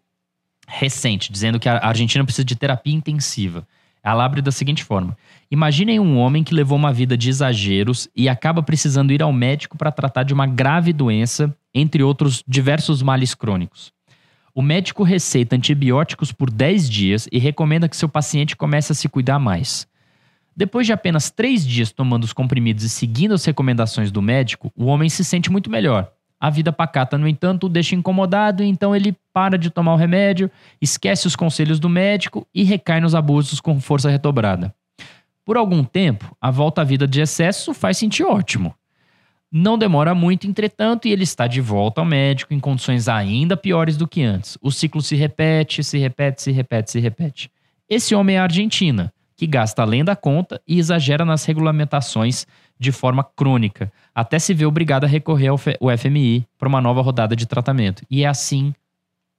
recente, dizendo que a Argentina precisa de terapia intensiva. Ela abre da seguinte forma: Imaginem um homem que levou uma vida de exageros e acaba precisando ir ao médico para tratar de uma grave doença, entre outros diversos males crônicos. O médico receita antibióticos por 10 dias e recomenda que seu paciente comece a se cuidar mais. Depois de apenas 3 dias tomando os comprimidos e seguindo as recomendações do médico, o homem se sente muito melhor. A vida pacata, no entanto, o deixa incomodado, então ele para de tomar o remédio, esquece os conselhos do médico e recai nos abusos com força redobrada. Por algum tempo, a volta à vida de excesso faz sentir ótimo. Não demora muito, entretanto, e ele está de volta ao médico em condições ainda piores do que antes. O ciclo se repete, se repete, se repete, se repete. Esse homem é a Argentina, que gasta além da conta e exagera nas regulamentações de forma crônica, até se ver obrigado a recorrer ao FMI para uma nova rodada de tratamento. E é assim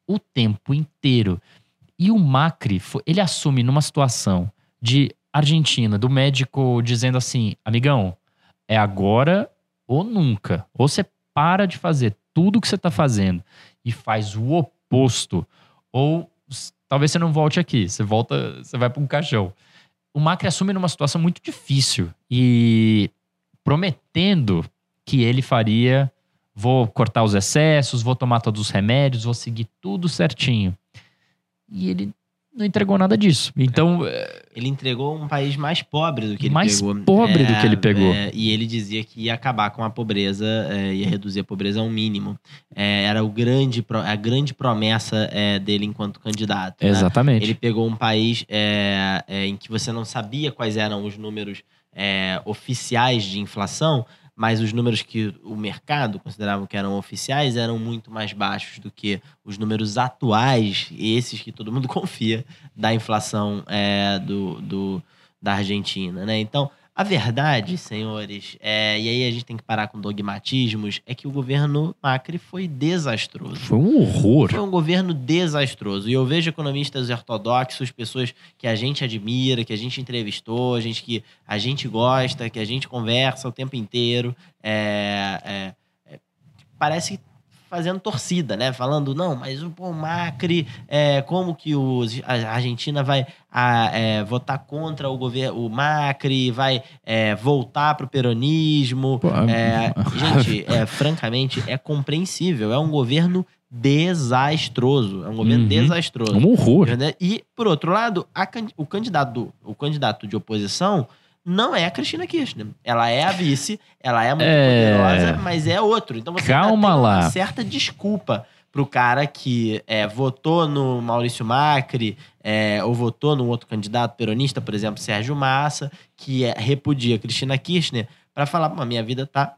o tempo inteiro. E o Macri, ele assume numa situação de Argentina, do médico dizendo assim: amigão, é agora ou nunca. Ou você para de fazer tudo o que você está fazendo e faz o oposto, ou talvez você não volte aqui, você volta, você vai para um caixão. O Macri assume numa situação muito difícil e prometendo que ele faria, vou cortar os excessos, vou tomar todos os remédios, vou seguir tudo certinho. E ele não entregou nada disso. Então. Ele entregou um país mais pobre do que ele mais pegou. Mais pobre do que ele pegou. É, e ele dizia que ia acabar com a pobreza, é, ia reduzir a pobreza ao mínimo. É, era o grande, a grande promessa é, dele enquanto candidato. Né? Exatamente. Ele pegou um país é, em que você não sabia quais eram os números oficiais de inflação, mas os números que o mercado considerava que eram oficiais eram muito mais baixos do que os números atuais, esses que todo mundo <laughs> confia, da inflação é, do, do, da Argentina. Né? Então, a verdade, senhores, é, e aí a gente tem que parar com dogmatismos, é que o governo Macri foi desastroso. Foi um horror. Foi um governo desastroso. E eu vejo economistas ortodoxos, pessoas que a gente admira, que a gente entrevistou, gente que a gente gosta, que a gente conversa o tempo inteiro. É, é, é parece que fazendo torcida, né? Falando, não, mas o Macri, é, como que os, a Argentina vai a, é, votar contra o governo, o Macri, vai é, voltar para o peronismo. Pô, é, <laughs> gente, é, francamente, é compreensível. É um governo desastroso. É um governo uhum. desastroso. Um horror. E, por outro lado, a, o, candidato, o candidato de oposição não é a Cristina Kirchner. Ela é a vice, ela é muito é... poderosa, mas é outro. Então você Calma tem lá. uma certa desculpa pro cara que é, votou no Maurício Macri é, ou votou no outro candidato peronista, por exemplo, Sérgio Massa, que é, repudia Cristina Kirchner, para falar, minha vida tá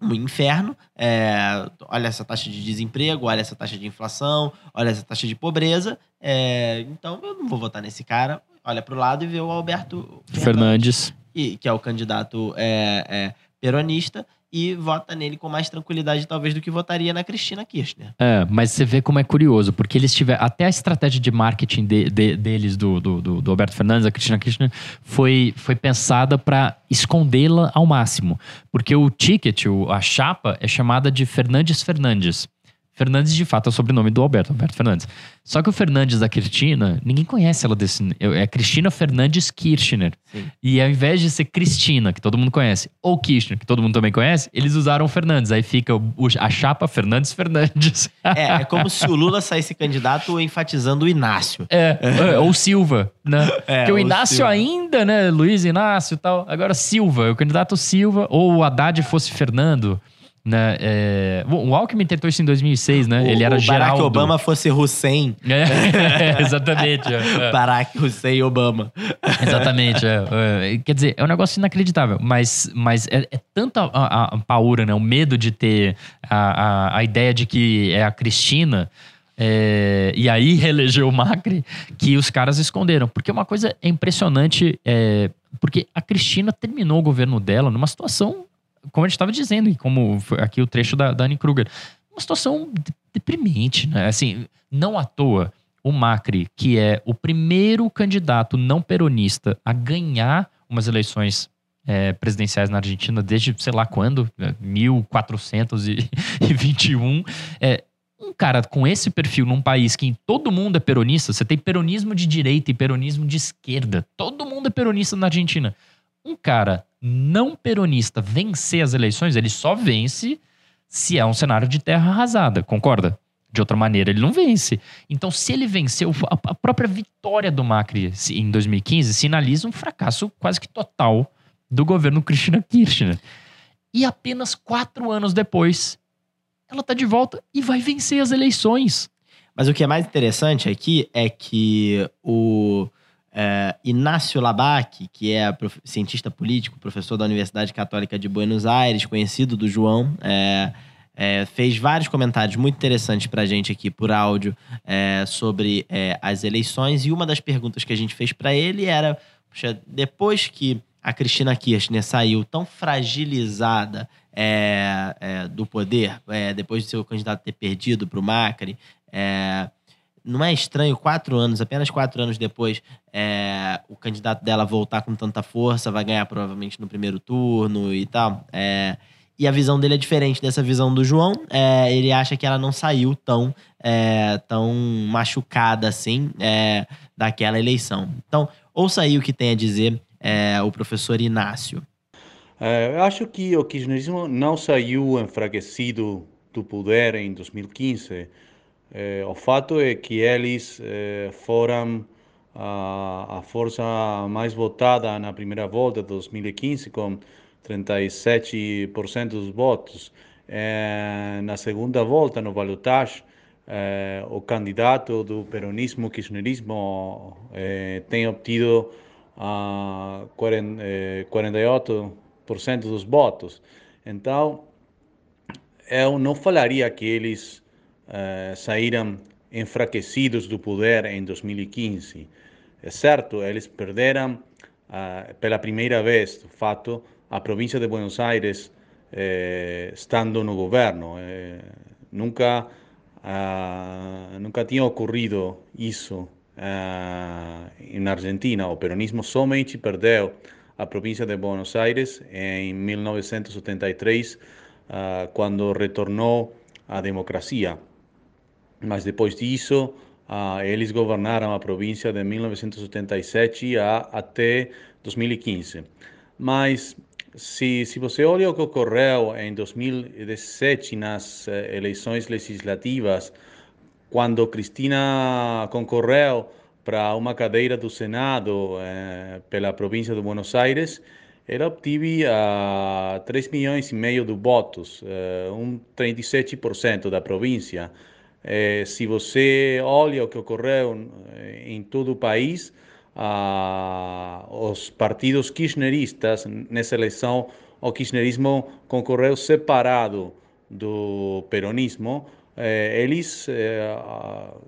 um inferno. É, olha essa taxa de desemprego, olha essa taxa de inflação, olha essa taxa de pobreza. É, então eu não vou votar nesse cara olha para o lado e vê o Alberto Fernandes, e, que é o candidato é, é, peronista, e vota nele com mais tranquilidade, talvez, do que votaria na Cristina Kirchner. É, mas você vê como é curioso, porque eles tiveram. Até a estratégia de marketing de, de, deles, do, do, do, Alberto Fernandes, da Cristina Kirchner, foi, foi pensada para escondê-la ao máximo. Porque o ticket, a chapa, é chamada de Fernandes Fernandes. Fernandes, de fato, é o sobrenome do Alberto, Alberto Fernandes. Só que o Fernandes da Cristina, ninguém conhece ela desse. É Cristina Fernandes Kirchner. Sim. E ao invés de ser Cristina, que todo mundo conhece, ou Kirchner, que todo mundo também conhece, eles usaram Fernandes. Aí fica o, a chapa Fernandes Fernandes. <laughs> É, é como se o Lula <laughs> saísse candidato enfatizando o Inácio. É, é ou Silva, né? É, Porque o Inácio Silva. ainda, né? Luiz Inácio e tal. Agora Silva, o candidato Silva, ou o Haddad fosse Fernando. Né? É... O Alckmin tentou isso em 2006, né? O, ele era o Geraldo. Barack Obama fosse Hussein. É, <laughs> exatamente. É, é. Barack Hussein Obama. Exatamente. É, é. Quer dizer, é um negócio inacreditável, mas, mas é, é tanta a, a, paura, né? O medo de ter a, a, a ideia de que é a Cristina. É, e aí <laughs> reelegeu o Macri, que os caras esconderam. Porque uma coisa é impressionante, é, porque a Cristina terminou o governo dela numa situação como a gente estava dizendo, e como aqui o trecho da, da Anne Kruger, uma situação deprimente, né? Assim, não à toa, o Macri, que é o primeiro candidato não peronista a ganhar umas eleições é, presidenciais na Argentina desde sei lá quando, 1421. É, um cara com esse perfil num país que em todo mundo é peronista, você tem peronismo de direita e peronismo de esquerda, todo mundo é peronista na Argentina. Um cara não peronista vencer as eleições, ele só vence se é um cenário de terra arrasada, concorda? De outra maneira, ele não vence. Então, se ele venceu, a própria vitória do Macri em 2015 sinaliza um fracasso quase que total do governo Cristina Kirchner. E apenas quatro anos depois, ela está de volta e vai vencer as eleições. Mas o que é mais interessante aqui é que o é, Inácio Labac, que é cientista político, professor da Universidade Católica de Buenos Aires, conhecido do João, é, é, fez vários comentários muito interessantes para a gente aqui por áudio é, sobre é, as eleições. E uma das perguntas que a gente fez para ele era: puxa, depois que a Cristina Kirchner saiu tão fragilizada é, do poder, depois de seu candidato ter perdido para o Macri, não é estranho, quatro anos, apenas quatro anos depois, é, o candidato dela voltar com tanta força, vai ganhar provavelmente no primeiro turno e tal. É, e a visão dele é diferente dessa visão do João. É, ele acha que ela não saiu tão, é, tão machucada assim é, daquela eleição. Então, ouça aí o que tem a dizer é, o professor Inácio. eu acho que o kirchnerismo não saiu enfraquecido do poder em 2015. Eh, o fato é que eles eh, foram a, a força mais votada na primeira volta de 2015, com 37% dos votos. É, na segunda volta, no balotage, é, o candidato do peronismo, kirchnerismo, é, tem obtido uh, 40, 48% dos votos. Então, eu não falaria que eles saíram enfraquecidos do poder em 2015. É certo, eles perderam uh, pela primeira vez, de fato, a província de Buenos Aires eh, estando no governo. Eh, nunca, nunca tinha ocorrido isso na Argentina. O peronismo somente perdeu a província de Buenos Aires em 1973, uh, quando retornou a democracia. Mas depois disso, uh, eles governaram a província de 1977 a, até 2015. Mas se, se você olha o que ocorreu em 2017 nas eh, eleições legislativas, quando Cristina concorreu para uma cadeira do Senado eh, pela província de Buenos Aires, ela obteve uh, 3 milhões e meio de votos, uh, um 37% da província. Uh, se você olha o que ocorreu eh, em todo o país, uh, os partidos kirchneristas nessa eleição, o kirchnerismo concorreu separado do peronismo, eh, eles, eh,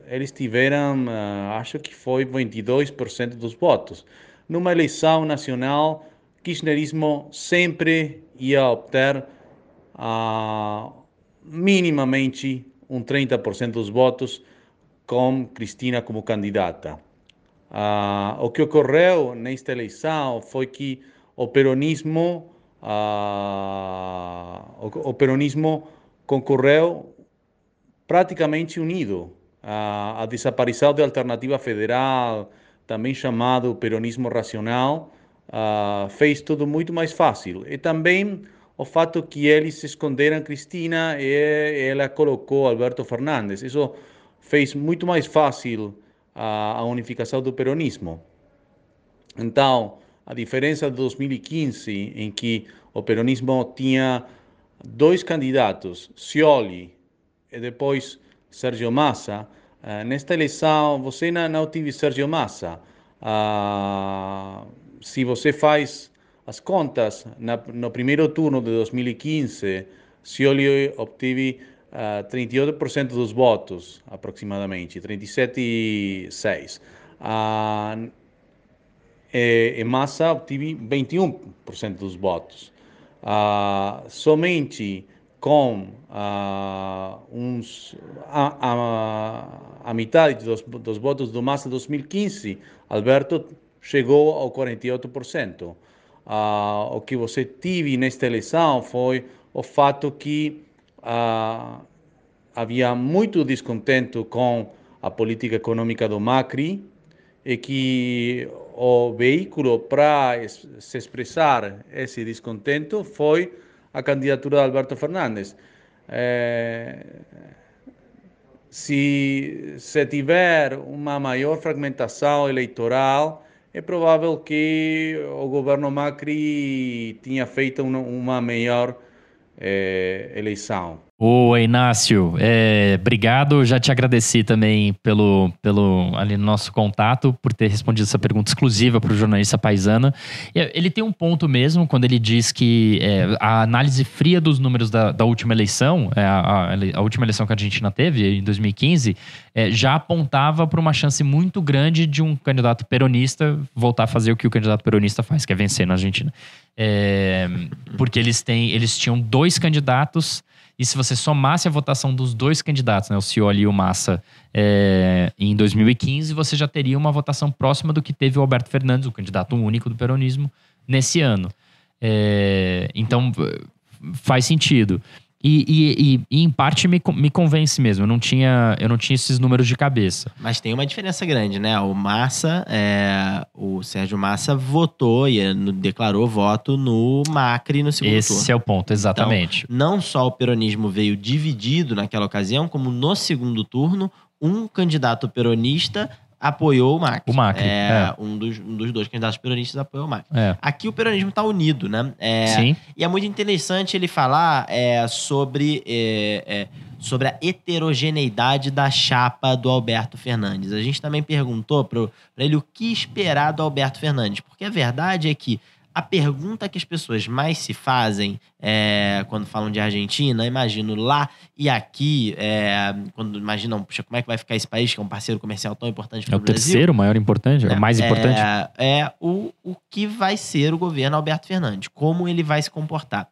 eles tiveram, acho que foi 22% dos votos. Numa eleição nacional, kirchnerismo sempre ia obter uh, minimamente um 30% dos votos com Cristina como candidata. Uh, o que ocorreu nesta eleição foi que o peronismo, uh, o, o, peronismo concorreu praticamente unido. Uh, a desaparição da alternativa federal, também chamado peronismo racional, fez tudo muito mais fácil. E também o fato que eles esconderam Cristina e ela colocou Alberto Fernandes. Isso fez muito mais fácil a, a unificação do peronismo. Então, a diferença de 2015, em que o peronismo tinha dois candidatos, Scioli e depois Sérgio Massa, uh, nesta eleição você não, não teve Sérgio Massa. Uh, se você faz as contas, na, no primeiro turno de 2015, Scioli obteve uh, ah, 38% dos votos, aproximadamente, 37,6%. Uh, e, e Massa obteve 21% dos votos. Uh, somente com uh, uns, a, a, a, metade dos, dos votos do Massa 2015, Alberto chegou ao 48%. Uh, o que você teve nesta eleição foi o fato que ah, havia muito descontento com a política econômica do Macri e que o veículo para se expressar esse descontento foi a candidatura de Alberto Fernandes. É, se, se tiver uma maior fragmentação eleitoral, é provável que o governo Macri tinha feito uma, uma melhor é, eleição. Ô, Inácio, é, obrigado. Já te agradeci também pelo, pelo ali, nosso contato, por ter respondido essa pergunta exclusiva para o jornalista paisano. Ele tem um ponto mesmo quando ele diz que é, a análise fria dos números da, da última eleição, é, a, a, a, última eleição que a Argentina teve, em 2015, é, já apontava para uma chance muito grande de um candidato peronista voltar a fazer o que o candidato peronista faz, que é vencer na Argentina. É, porque eles, têm, eles tinham dois candidatos e se você somasse a votação dos dois candidatos, né, o Scioli e o Massa, é, em 2015, você já teria uma votação próxima do que teve o Alberto Fernandes, o candidato único do peronismo, nesse ano. É, então, faz sentido. E, e, e, em parte me, me convence mesmo. Eu não, tinha, eu não tinha esses números de cabeça. Mas tem uma diferença grande, né? O Massa, é, o Sérgio Massa votou e declarou voto no Macri no segundo Esse turno. Esse é o ponto, exatamente. Então, não só o peronismo veio dividido naquela ocasião, como no segundo turno, um candidato peronista apoiou o Macri. O Macri, É, é. Um, dos, um dos dois candidatos peronistas apoiou o Macri. É. Aqui o peronismo está unido, né? É, Sim. E é muito interessante ele falar é, sobre, é, é, sobre a heterogeneidade da chapa do Alberto Fernandes. A gente também perguntou para ele o que esperar do Alberto Fernandes, porque a verdade é que a pergunta que as pessoas mais se fazem é, quando falam de Argentina, imagino lá e aqui, é, quando imaginam, puxa, como é que vai ficar esse país, que é um parceiro comercial tão importante É para o o Brasil? terceiro maior importante, é o mais É, importante. É, o, o que vai ser o governo Alberto Fernandes, como ele vai se comportar.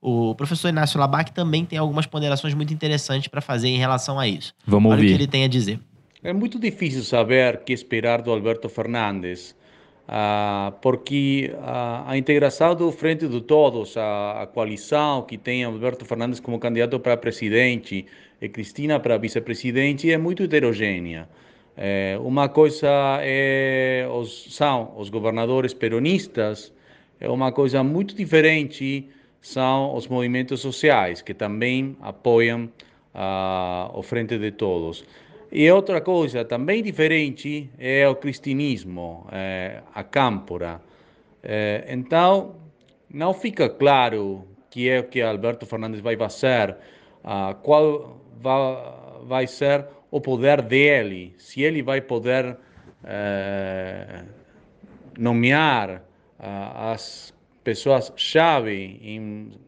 O professor Inácio Labac também tem algumas ponderações muito interessantes para fazer em relação a isso. Vamos Olha o que ouvir. ele tem a dizer. É muito difícil saber o que esperar do Alberto Fernandes, ah, porque ah, a integração do Frente de Todos, a, a coalição que tem Alberto Fernandes como candidato para presidente e Cristina para vice-presidente, é muito heterogênea. Eh, uma coisa é os, são os governadores peronistas, é uma coisa muito diferente são os movimentos sociais, que também apoiam ah, o Frente de Todos. E outra coisa também diferente é o cristianismo, eh, a Câmpora. Eh, então, não fica claro que é o que Alberto Fernandes vai fazer, ah, qual vai, vai ser o poder dele, se ele vai poder eh, nomear ah, as pessoas-chave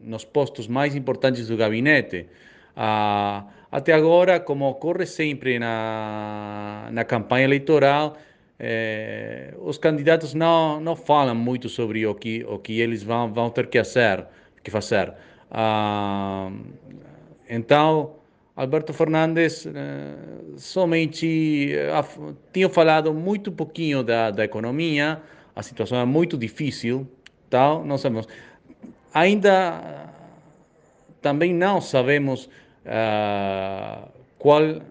nos postos mais importantes do gabinete. Ah, até agora, como ocorre sempre na, na campanha eleitoral, eh, os candidatos não, não falam muito sobre o que, o que eles vão, vão ter que fazer. Que fazer. Ah, então, Alberto Fernandes eh, somente af- tinha falado muito pouquinho da, da economia, a situação é muito difícil, tal, não sabemos. Ainda ah, também não sabemos ah, qual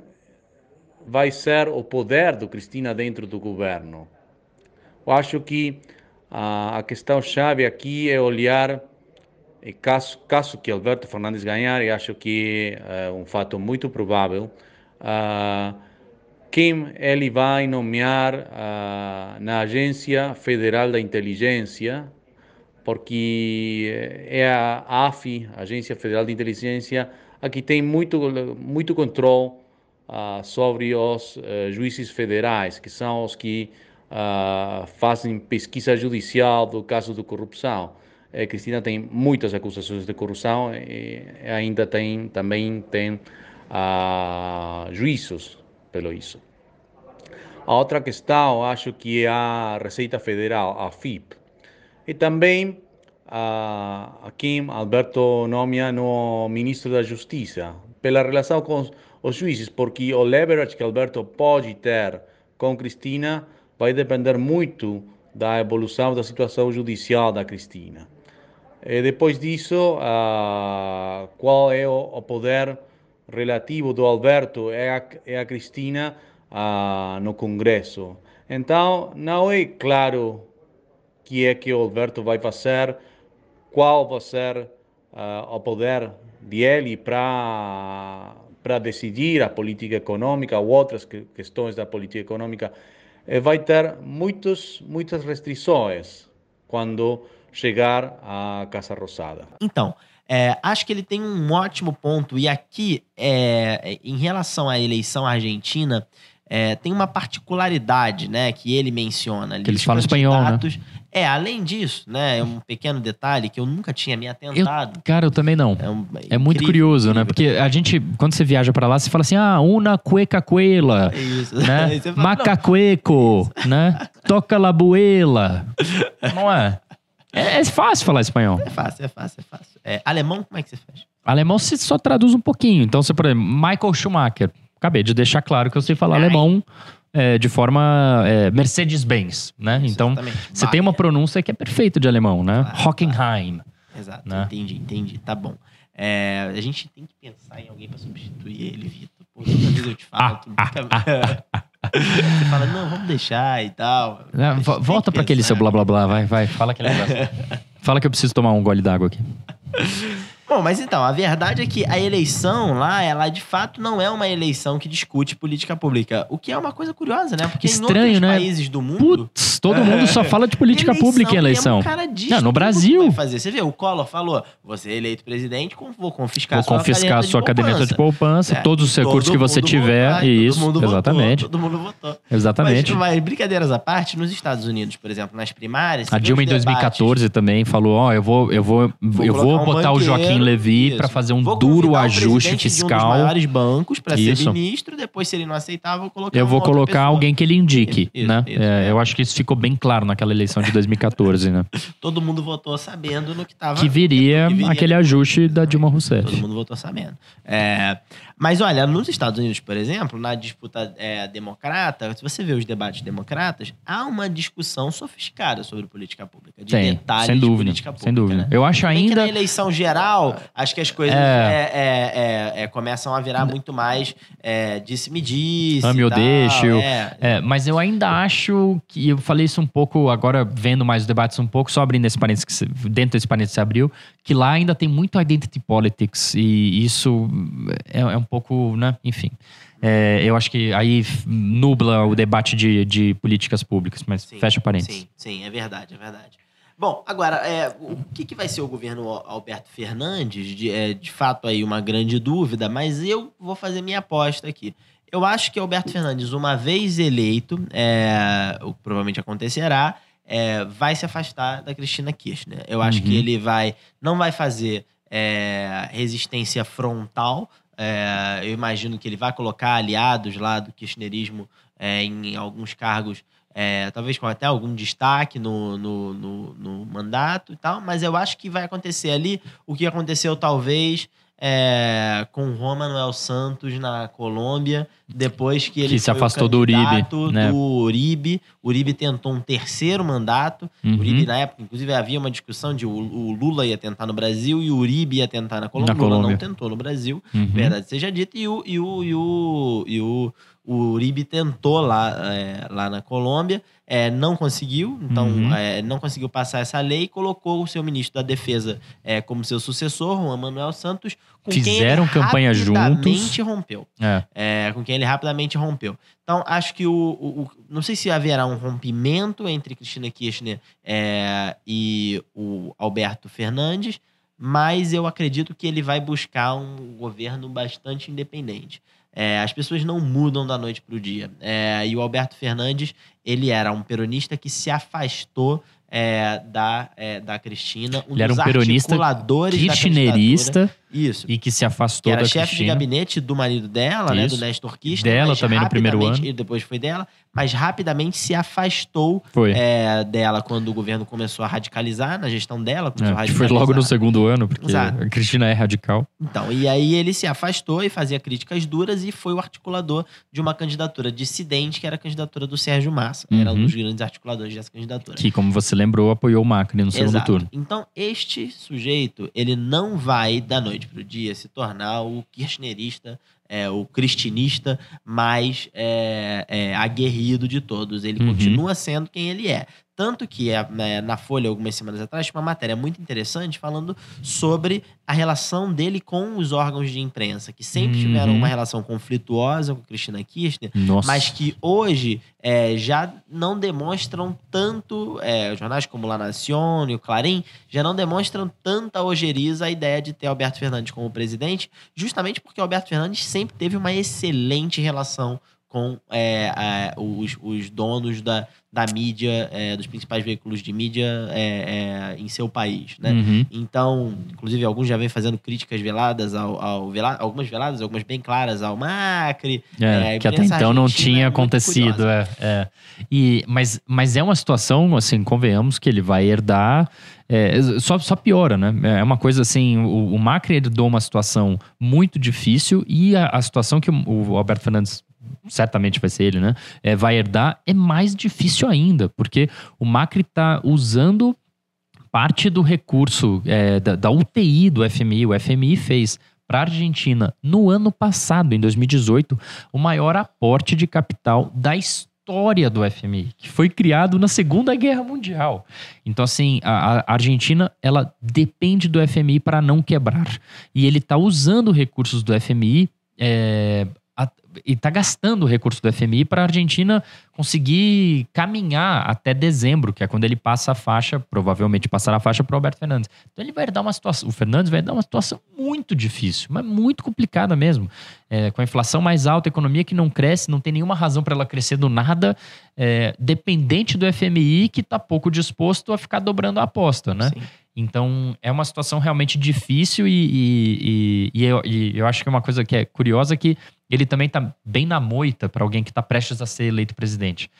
vai ser o poder do Cristina dentro do governo. Eu acho que ah, a questão chave aqui é olhar caso, caso que Alberto Fernandes ganhar, e acho que é um fato muito provável, ah, quem ele vai nomear ah, na Agência Federal da Inteligência, porque é a AFI, Agência Federal de Inteligência, a que tem muito, muito controle ah, sobre os eh, juízes federais, que são os que ah, fazem pesquisa judicial do caso de corrupção. Eh, Cristina tem muitas acusações de corrupção e ainda tem também tem ah, juízos pelo isso. A outra questão, acho que é a Receita Federal, a FIP. E também ah, aqui Alberto nomea no ministro da Justiça, pela relação com os, juízes, porque o leverage que Alberto pode ter com Cristina vai depender muito da evolução da situação judicial da Cristina. E depois disso, ah, qual é o, o poder relativo do Alberto e a, e a Cristina ah, no Congresso? Então, não é claro que é que o Alberto vai fazer, qual vai ser ah, o poder dele para para decidir a política econômica ou outras que- questões da política econômica, eh, vai ter muitos, muitas restrições quando chegar à Casa Rosada. Então, é, acho que ele tem um ótimo ponto. E aqui, é, em relação à eleição argentina, é, tem uma particularidade, né, que ele menciona. ali. Que eles falam espanhol, né? É, além disso, né, é um pequeno detalhe que eu nunca tinha me atentado. Cara, eu também não. É, um- É muito incrível, curioso, né? incrível. Porque a gente, quando você viaja pra lá, você fala assim, ah, una cueca cuela, É isso. né? <laughs> Fala, Macacueco, né? Toca la buela. Não é? é? é fácil falar espanhol. É fácil, é fácil, é fácil. É, alemão, como é que você faz? Alemão você só traduz um pouquinho. Então, você, por exemplo, Michael Schumacher. Acabei de deixar claro que eu sei falar Ai. alemão é, de forma é, Mercedes-Benz, né? Isso, então, exatamente. você tem uma pronúncia que é perfeita de alemão, né? Claro, Hockenheim. Exato, né? entendi, entendi. Tá bom. É, a gente tem que pensar em alguém pra substituir ele, Vitor. Pô, toda vez eu te falo, tu nunca... Você fala, não, vamos deixar e tal. Volta pra aquele seu blá blá blá, vai, vai. Fala aquele negócio. Fala que eu preciso tomar um gole d'água aqui. <laughs> Bom, mas então, a verdade é que a eleição lá, ela de fato não é uma eleição que discute política pública. O que é uma coisa curiosa, né? Porque Estranho, em outros né? países do mundo. Putz, todo mundo só fala de política pública em eleição. mesmo, o cara diz Não, no Brasil. Fazer. Você vê, o Collor falou: você é eleito presidente, vou confiscar Vou confiscar a sua caderneta de poupança, É, todos os recursos que você tiver. votou, e isso, votou, exatamente. todo mundo votou. Exatamente. Mas, mas brincadeiras à parte, nos Estados Unidos, por exemplo, nas primárias. A Dilma em 2014 também falou: ó, eu vou, eu vou, eu colocar vou um botar o banqueiro, Joaquim Levy para fazer um Vou duro ajuste presidente De um fiscal. dos maiores bancos para ser ministro, depois, se ele não aceitar, eu vou colocar Eu vou colocar pessoa. alguém que ele indique, Isso, né? isso, É, é. Eu acho que isso ficou bem claro naquela eleição de 2014, né? <laughs> Todo mundo votou sabendo no que estava. Que viria que viria aquele ajuste da Dilma Rousseff. Todo mundo votou sabendo. É, mas olha, nos Estados Unidos, por exemplo, na disputa é, democrata, se você vê os debates democratas, há uma discussão sofisticada sobre política pública, de Tem, detalhes sem de dúvida, política pública. sem dúvida. né? Eu acho ainda na eleição geral, acho que as coisas É. é, é, é, é, começam a virar muito mais é, disse-me disse. Ame ou é. É, mas eu ainda acho que eu falei isso um pouco agora vendo mais os debates um pouco, só abrindo esse parênteses que dentro desse parênteses que se abriu, que lá ainda tem muito identity politics e isso é, é um pouco, né? Enfim. É, eu acho que aí nubla o debate de, de políticas públicas, mas Sim, fecha parênteses. Sim, sim, é verdade, é verdade. Bom, agora, é, o que, que vai ser o governo Al- Alberto Fernandes? De, é, de fato, aí uma grande dúvida, mas eu vou fazer minha aposta aqui. Eu acho que Alberto Fernandes, uma vez eleito, é, o que provavelmente acontecerá, é, vai se afastar da Cristina Kirchner. Eu acho Uhum. que ele vai, não vai fazer é, resistência frontal. é, eu imagino que ele vai colocar aliados lá do kirchnerismo é, em alguns cargos é, talvez com até algum destaque no, no, no, no mandato e tal, mas eu acho que vai acontecer ali o que aconteceu talvez é, com Juan Manuel Santos na Colômbia, depois que ele Que se o afastou do Uribe, né? do Uribe. O Uribe tentou um terceiro mandato. Uhum. O Uribe, na época, inclusive, havia uma discussão de o, o Lula ia tentar no Brasil e o Uribe ia tentar na Colômbia. Na O Lula Colômbia. não tentou no Brasil Uhum. verdade seja dita, e o, e o, e o, e o, o Uribe tentou lá, é, lá na Colômbia, é, não conseguiu, então Uhum. é, não conseguiu passar essa lei e colocou o seu ministro da Defesa é, como seu sucessor, Juan Manuel Santos, com Fizeram quem ele campanha rapidamente juntos. rompeu. É. É, com quem ele rapidamente rompeu. Então, acho que o, o- o- Não sei se haverá um rompimento entre Cristina Kirchner e o Alberto Fernandes, mas eu acredito que ele vai buscar um governo bastante independente. É, as pessoas não mudam da noite para o dia. É, e o Alberto Fernandes, ele era um peronista que se afastou é, da, é, da Cristina. Um Ele era um peronista articuladores kirchnerista Isso e que se afastou que era da chefe de gabinete do marido dela, né? Do Isso. Nestor Kirchner. Dela também no primeiro ano. E depois foi dela, mas rapidamente se afastou Foi. é, dela quando o governo começou a radicalizar na gestão dela. Começou a É, foi radicalizar. logo no segundo ano, porque Exato. a Cristina é radical. Então, e aí ele se afastou e fazia críticas duras e foi o articulador de uma candidatura dissidente, que era a candidatura do Sérgio Massa. Era um Uhum. dos grandes articuladores dessa candidatura. Que, como você lembrou, apoiou o Macri no segundo Exato. turno. Então, este sujeito, ele não vai, da noite pro dia, se tornar o kirchnerista, é, o cristinista mais é, é, aguerrido de todos. Ele Uhum. continua sendo quem ele é. Tanto que é, é, na Folha, algumas semanas atrás, tinha uma matéria muito interessante falando sobre a relação dele com os órgãos de imprensa, que sempre Uhum. tiveram uma relação conflituosa com Cristina Kirchner, Nossa. mas que hoje é, já não demonstram tanto, é, jornais como La Nación e o Clarim, já não demonstram tanta ojeriza a ideia de ter Alberto Fernandes como presidente, justamente porque Alberto Fernandes sempre teve uma excelente relação com é, a- os, os donos da, da mídia, é, dos principais veículos de mídia é, é, em seu país, né? Uhum. Então, inclusive, alguns já vêm fazendo críticas veladas ao, ao vela- algumas veladas, algumas bem claras ao Macri. É, É, que até então não tinha acontecido. E, mas, mas é uma situação, assim, convenhamos que ele vai herdar. é, só, só piora, né? É uma coisa assim: o, o Macri herdou uma situação muito difícil e a, a situação que o, o Alberto Fernandes. Certamente vai ser ele, né? É, vai herdar é mais difícil ainda, porque o Macri está usando parte do recurso é, da, da UTI do FMI. O FMI fez para a Argentina, no ano passado, em 2018, o maior aporte de capital da história do FMI, que foi criado na Segunda Guerra Mundial. Então, assim, a, a Argentina, ela depende do FMI para não quebrar. E ele está usando recursos do FMI é, e está gastando o recurso do FMI para a Argentina conseguir caminhar até dezembro, que é quando ele passa a faixa, provavelmente passará a faixa para o Alberto Fernandes. Então ele vai dar uma situação, o Fernandes vai dar uma situação muito difícil, mas muito complicada mesmo. É, com a inflação mais alta, a economia que não cresce, não tem nenhuma razão para ela crescer do nada, é, dependente do FMI que está pouco disposto a ficar dobrando a aposta, né? Sim. Então, é uma situação realmente difícil e, e, e, e, eu, e eu acho que é uma coisa que é curiosa que ele também está bem na moita para alguém que está prestes a ser eleito presidente.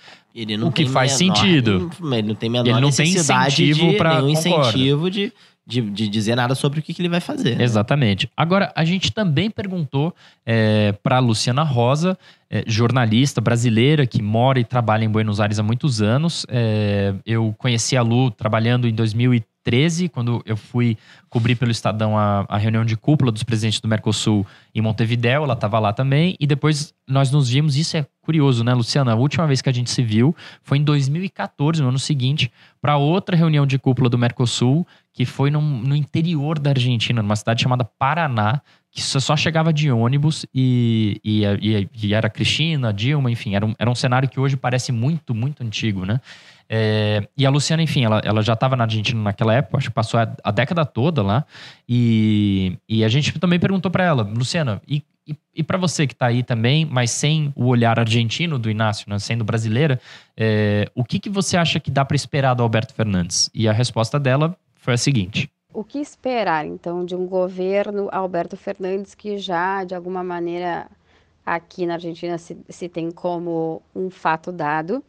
o que faz menor, sentido. Ele não tem menor ele não tem incentivo de, nenhum incentivo de, de, de, dizer nada sobre o que, que ele vai fazer. Né? Exatamente. Agora, a gente também perguntou é, para Luciana Rosa, é, jornalista brasileira que mora e trabalha em Buenos Aires há muitos anos. É, eu conheci a Lu trabalhando em 2013 2013, quando eu fui cobrir pelo Estadão a, a reunião de cúpula dos presidentes do Mercosul em Montevidéu, ela estava lá também, e depois nós nos vimos, isso é curioso, né, Luciana? A última vez que a gente se viu foi em 2014, no ano seguinte, para outra reunião de cúpula do Mercosul, que foi no, no interior da Argentina, numa cidade chamada Paraná, que só chegava de ônibus e, e, e, e era Cristina, Dilma, enfim, era um, era um cenário que hoje parece muito, muito antigo, né? É, e a Luciana, enfim, ela, ela já estava na Argentina naquela época, acho que passou a, a década toda lá. E, e a gente também perguntou para ela, Luciana, e, e, e para você que está aí também, mas sem o olhar argentino do Inácio, né, sendo brasileira, é, o que, que você acha que dá para esperar do Alberto Fernandes? E a resposta dela foi a seguinte. O que esperar, então, de um governo Alberto Fernandes que já, de alguma maneira, aqui na Argentina se, se tem como um fato dado?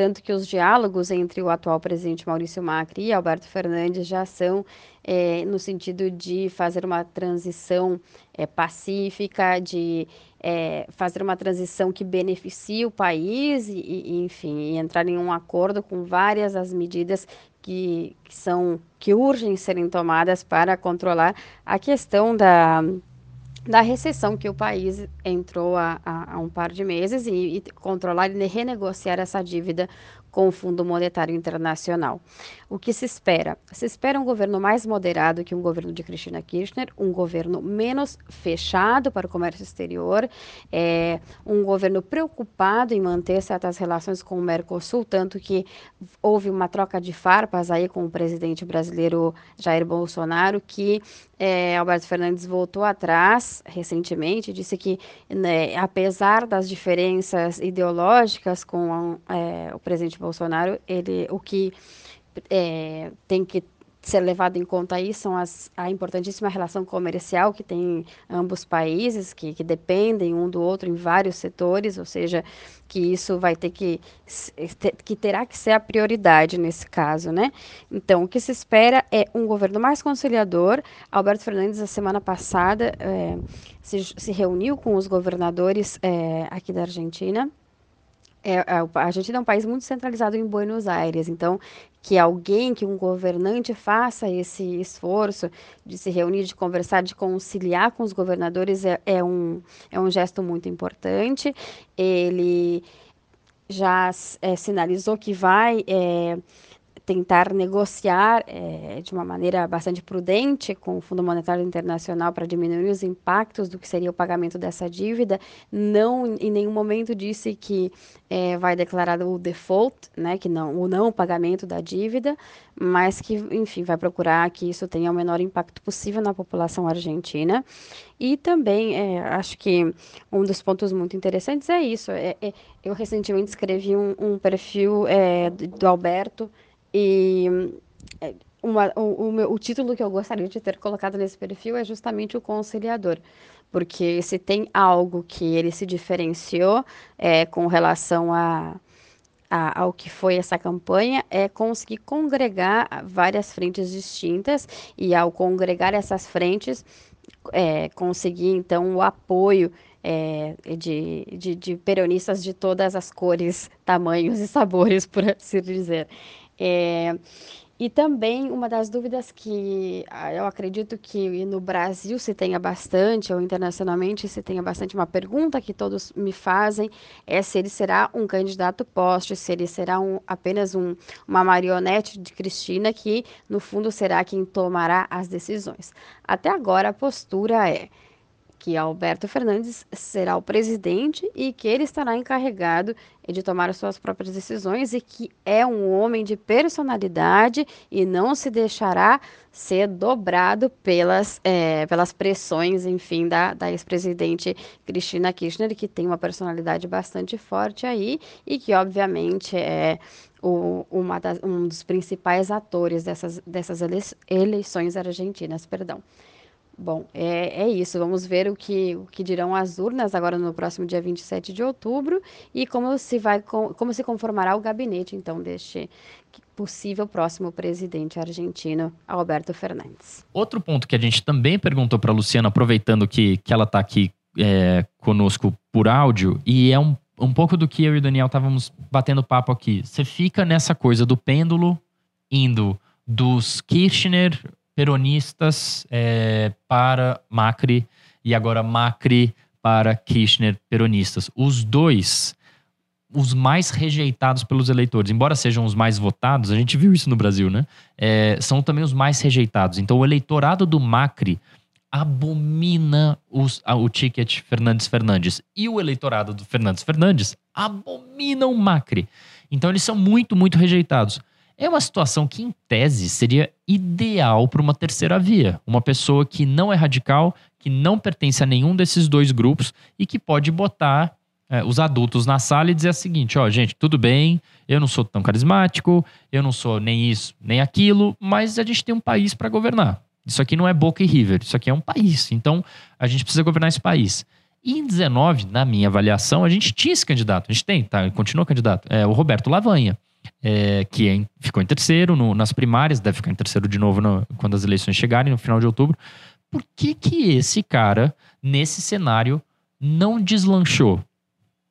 Tanto que os diálogos entre o atual presidente Maurício Macri e Alberto Fernandes já são é, no sentido de fazer uma transição é, pacífica, de é, fazer uma transição que beneficie o país e, e, enfim, entrar em um acordo com várias as medidas que, que são que urgem serem tomadas para controlar a questão da da recessão que o país entrou há, há, um par de meses e, e controlar e renegociar essa dívida com o Fundo Monetário Internacional. O que se espera? Se espera um governo mais moderado que um governo de Cristina Kirchner, um governo menos fechado para o comércio exterior, é, um governo preocupado em manter certas relações com o Mercosul, tanto que houve uma troca de farpas aí com o presidente brasileiro Jair Bolsonaro, que é, Alberto Fernandes voltou atrás recentemente, disse que, né, apesar das diferenças ideológicas com é, o presidente Bolsonaro, ele, o que é, tem que ser levado em conta aí são as, a importantíssima relação comercial que tem ambos países, que, que dependem um do outro em vários setores, ou seja, que isso vai ter que, que terá que ser a prioridade nesse caso, né? Então, o que se espera é um governo mais conciliador. Alberto Fernandes, a semana passada, é, se, se, reuniu com os governadores é, aqui da Argentina, é, é a Argentina é um país muito centralizado em Buenos Aires, então que alguém, que um governante faça esse esforço de se reunir, de conversar, de conciliar com os governadores é, é um, é um gesto muito importante. Ele já é, sinalizou que vai é, tentar negociar é, de uma maneira bastante prudente com o Fundo Monetário Internacional para diminuir os impactos do que seria o pagamento dessa dívida. Não, em nenhum momento disse que é, vai declarar o default, né, que não, o não pagamento da dívida, mas que, enfim, vai procurar que isso tenha o menor impacto possível na população argentina. E também, é, acho que um dos pontos muito interessantes é isso. É, é eu recentemente escrevi um, um perfil do Alberto e é, uma, o, o, meu, o título que eu gostaria de ter colocado nesse perfil é justamente o conciliador, porque se tem algo que ele se diferenciou é, com relação a, a, ao que foi essa campanha, é conseguir congregar várias frentes distintas e ao congregar essas frentes, é, conseguir então o apoio é, de, de, de peronistas de todas as cores, tamanhos e sabores, <laughs> por assim dizer. É, E também uma das dúvidas que ah, eu acredito que no Brasil se tenha bastante, ou internacionalmente se tenha bastante, uma pergunta que todos me fazem é se ele será um candidato poste, se ele será um, apenas um, uma marionete de Cristina que, no fundo, será quem tomará as decisões. Até agora, a postura é que Alberto Fernandes será o presidente e que ele estará encarregado de tomar as suas próprias decisões e que é um homem de personalidade e não se deixará ser dobrado pelas, é, pelas pressões, enfim, da, da ex-presidente Cristina Kirchner, que tem uma personalidade bastante forte aí e que, obviamente, é o, das, um dos principais atores dessas, dessas eleições argentinas. Perdão. Bom, é, é isso. Vamos ver o que, o que dirão as urnas agora no próximo dia 27 de outubro e como se vai como se conformará o gabinete então deste possível próximo presidente argentino, Alberto Fernandes. Outro ponto que a gente também perguntou para a Luciana, aproveitando que, que ela está aqui é, conosco por áudio, e é um, um pouco do que eu e o Daniel estávamos batendo papo aqui. Você fica nessa coisa do pêndulo indo dos Kirchner peronistas é, para Macri e agora Macri para Kirchner peronistas. Os dois, os mais rejeitados pelos eleitores, embora sejam os mais votados, a gente viu isso no Brasil, né? É, são também os mais rejeitados. Então o eleitorado do Macri abomina os, o ticket Fernandes Fernandes e o eleitorado do Fernandes Fernandes abomina o Macri. Então eles são muito, muito rejeitados. É uma situação que, em tese, seria ideal para uma terceira via. Uma pessoa que não é radical, que não pertence a nenhum desses dois grupos e que pode botar é, os adultos na sala e dizer o seguinte: ó, gente, tudo bem, eu não sou tão carismático, eu não sou nem isso, nem aquilo, mas a gente tem um país para governar. Isso aqui não é Boca e River, isso aqui é um país. Então, a gente precisa governar esse país. E em 19, na minha avaliação, a gente tinha esse candidato. A gente tem, tá? Continua candidato. É o Roberto Lavanha é, que é, ficou em terceiro no, nas primárias, deve ficar em terceiro de novo no, quando as eleições chegarem, no final de outubro. Por que, que esse cara, nesse cenário, não deslanchou?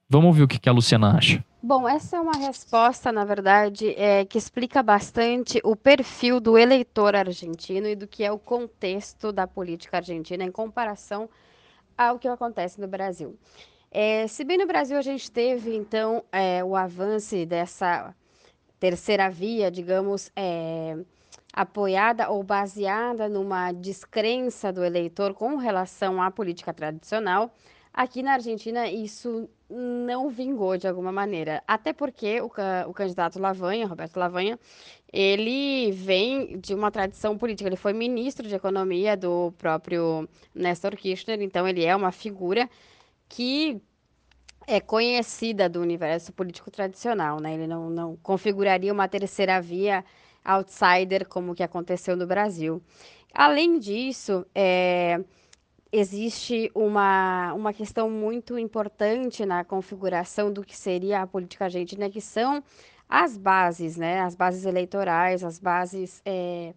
Vamos ouvir o que, que a Luciana acha. Bom, essa é uma resposta, na verdade, é, que explica bastante o perfil do eleitor argentino e do que é o contexto da política argentina em comparação ao que acontece no Brasil. É, se bem no Brasil a gente teve, então, é, o avanço dessa terceira via, digamos, é, apoiada ou baseada numa descrença do eleitor com relação à política tradicional, aqui na Argentina isso não vingou de alguma maneira. Até porque o, o candidato Lavanha, Roberto Lavanha, ele vem de uma tradição política. Ele foi ministro de Economia do próprio Néstor Kirchner, então ele é uma figura que é conhecida do universo político tradicional, né? Ele não, não configuraria uma terceira via outsider como que aconteceu no Brasil. Além disso, é, existe uma, uma questão muito importante na configuração do que seria a política argentina, que são as bases, né? As bases eleitorais, as bases, é,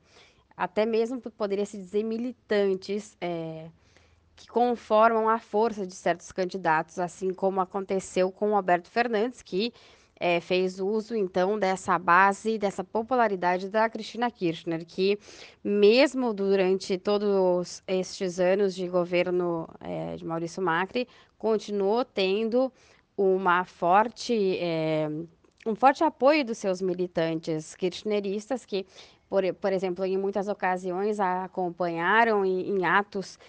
até mesmo poderia se dizer militantes, é, que conformam a força de certos candidatos, assim como aconteceu com o Alberto Fernandes, que é, fez uso então dessa base, dessa popularidade da Cristina Kirchner, que mesmo durante todos estes anos de governo é, de Maurício Macri, continuou tendo uma forte, é, um forte apoio dos seus militantes kirchneristas, que, por, por exemplo, em muitas ocasiões a acompanharam em, em atos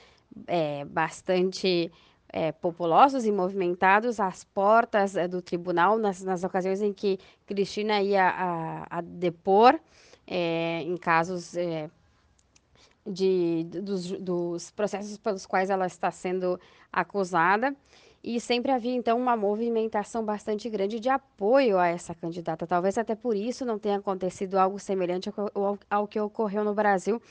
é, bastante é, populosos e movimentados às portas é, do tribunal, nas, nas, ocasiões em que Cristina ia a, a depor é, em casos é, de, dos, dos processos pelos quais ela está sendo acusada. E sempre havia, então, uma movimentação bastante grande de apoio a essa candidata. Talvez até por isso não tenha acontecido algo semelhante ao, ao que ocorreu no Brasil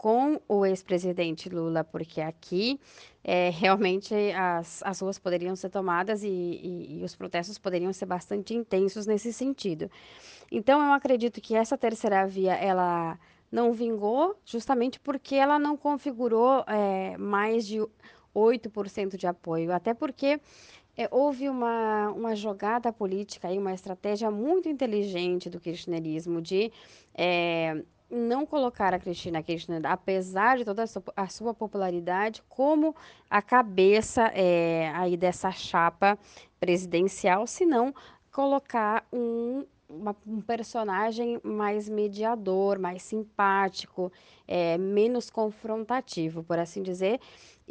com o ex-presidente Lula, porque aqui é, realmente as, as ruas poderiam ser tomadas e, e, e, os protestos poderiam ser bastante intensos nesse sentido. Então, eu acredito que essa terceira via, ela não vingou justamente porque ela não configurou é, mais de 8% de apoio, até porque é, houve uma, uma jogada política e uma estratégia muito inteligente do kirchnerismo de é, não colocar a Cristina Kirchner, apesar de toda a sua, popularidade, como a cabeça é, aí dessa chapa presidencial, senão colocar um, uma, um personagem mais mediador, mais simpático, é, menos confrontativo, por assim dizer,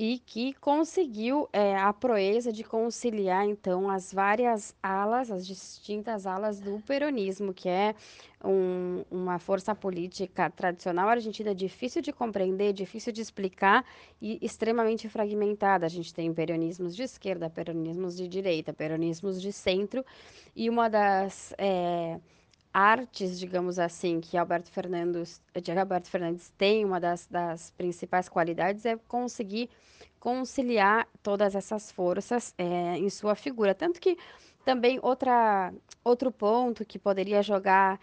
e que conseguiu é, a proeza de conciliar então as várias alas, as distintas alas do peronismo, que é um, uma força política tradicional argentina difícil de compreender, difícil de explicar e extremamente fragmentada. A gente tem peronismos de esquerda, peronismos de direita, peronismos de centro, e uma das é, artes, digamos assim, que Alberto Fernandes, de Alberto Fernandes tem, uma das, das principais qualidades é conseguir conciliar todas essas forças é, em sua figura. Tanto que também outra, outro ponto que poderia jogar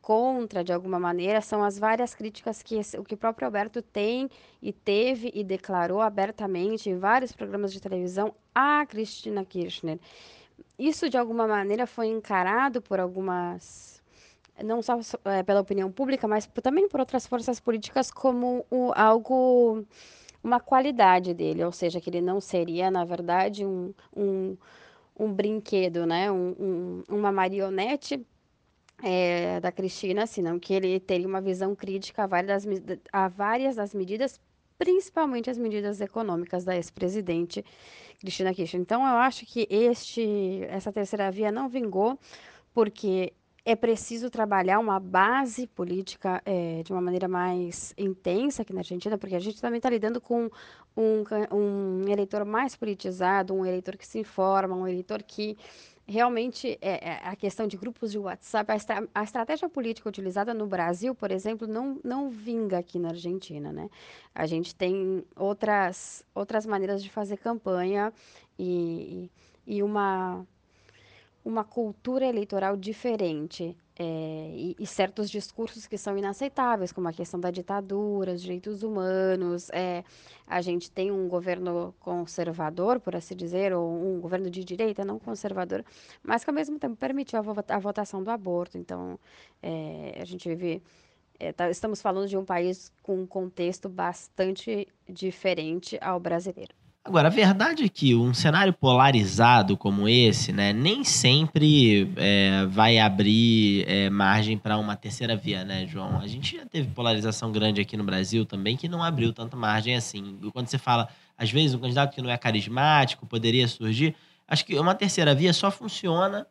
contra, de alguma maneira, são as várias críticas que esse, o que o próprio Alberto tem e teve e declarou abertamente em vários programas de televisão a Cristina Kirchner. Isso, de alguma maneira, foi encarado por algumas não só é, pela opinião pública, mas também por outras forças políticas como o, algo, uma qualidade dele, ou seja, que ele não seria, na verdade, um, um, um brinquedo, né? Um, um, uma marionete é, da Cristina, senão que ele teria uma visão crítica a várias das, a várias das medidas, principalmente as medidas econômicas da ex-presidente Cristina Kirchner. Então, eu acho que este, essa terceira via não vingou, porque é preciso trabalhar uma base política é, de uma maneira mais intensa aqui na Argentina, porque a gente também está lidando com um, um, eleitor mais politizado, um eleitor que se informa, um eleitor que realmente é, a questão de grupos de WhatsApp, a, estra a, estratégia política utilizada no Brasil, por exemplo, não, não vinga aqui na Argentina, né? A gente tem outras, outras maneiras de fazer campanha e, e uma uma cultura eleitoral diferente é, e, e, certos discursos que são inaceitáveis, como a questão da ditadura, os direitos humanos. É, a gente tem um governo conservador, por assim dizer, ou um governo de direita, não conservador, mas que ao mesmo tempo permitiu a, a votação do aborto. Então, é, a gente vive. Tá, estamos falando de um país com um contexto bastante diferente ao brasileiro. Agora, a verdade é que um cenário polarizado como esse, né, nem sempre é, vai abrir é, margem para uma terceira via, né, João? A gente já teve polarização grande aqui no Brasil também, que não abriu tanta margem assim. Quando você fala, às vezes, um candidato que não é carismático poderia surgir, acho que uma terceira via só funciona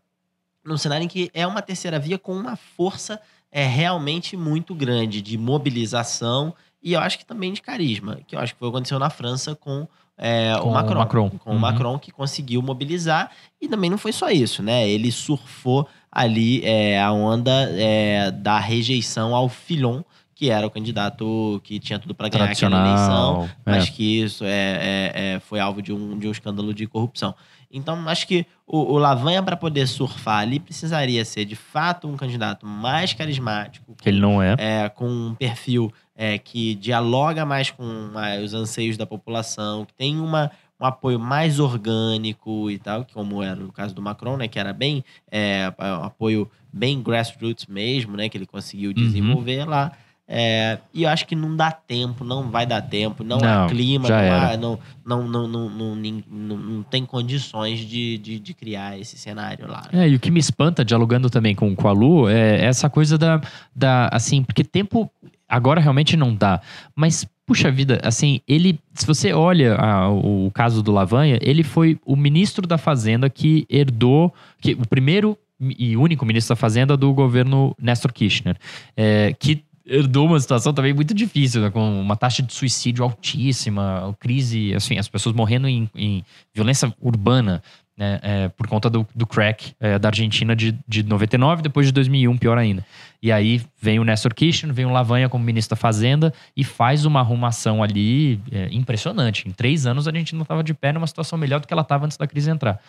num cenário em que é uma terceira via com uma força é, realmente muito grande de mobilização e eu acho que também de carisma, que eu acho que foi o que aconteceu na França com é, com o Macron, Macron. Com uhum. o Macron, que conseguiu mobilizar. E também não foi só isso, né? Ele surfou ali é, a onda é, da rejeição ao Filon, que era o candidato que tinha tudo para ganhar aquela eleição, mas é. que isso é, é, é, foi alvo de um, de um escândalo de corrupção. Então, acho que o, o Lavanha, para poder surfar ali, precisaria ser de fato um candidato mais carismático. Que ele não é. é com um perfil é, que dialoga mais com os anseios da população, que tem uma, um apoio mais orgânico e tal, como era no caso do Macron, né, que era bem é, um apoio bem grassroots mesmo, né, que ele conseguiu uhum. desenvolver uhum. lá. É, e eu acho que não dá tempo, não vai dar tempo, não, não há clima, não, há, não, não, não, não, não, não, não, tem condições de, de, de, criar esse cenário lá. É, e o que me espanta, dialogando também com, com a Lu, é essa coisa da, da. Assim, porque tempo Agora realmente não dá. Mas, puxa vida, assim, ele. Se você olha a, o caso do Lavanha, ele foi o ministro da Fazenda que herdou. Que, o primeiro e único ministro da Fazenda do governo Néstor Kirchner. É, que herdou uma situação também muito difícil, né? com uma taxa de suicídio altíssima, crise, assim, as pessoas morrendo em, em violência urbana né, é, por conta do, do crack é, da Argentina de, de 99, depois de 2001, pior ainda. E aí vem o Néstor Kirchner, vem o Lavanha como ministro da Fazenda e faz uma arrumação ali é, impressionante. Em três anos a gente não estava de pé numa situação melhor do que ela estava antes da crise entrar.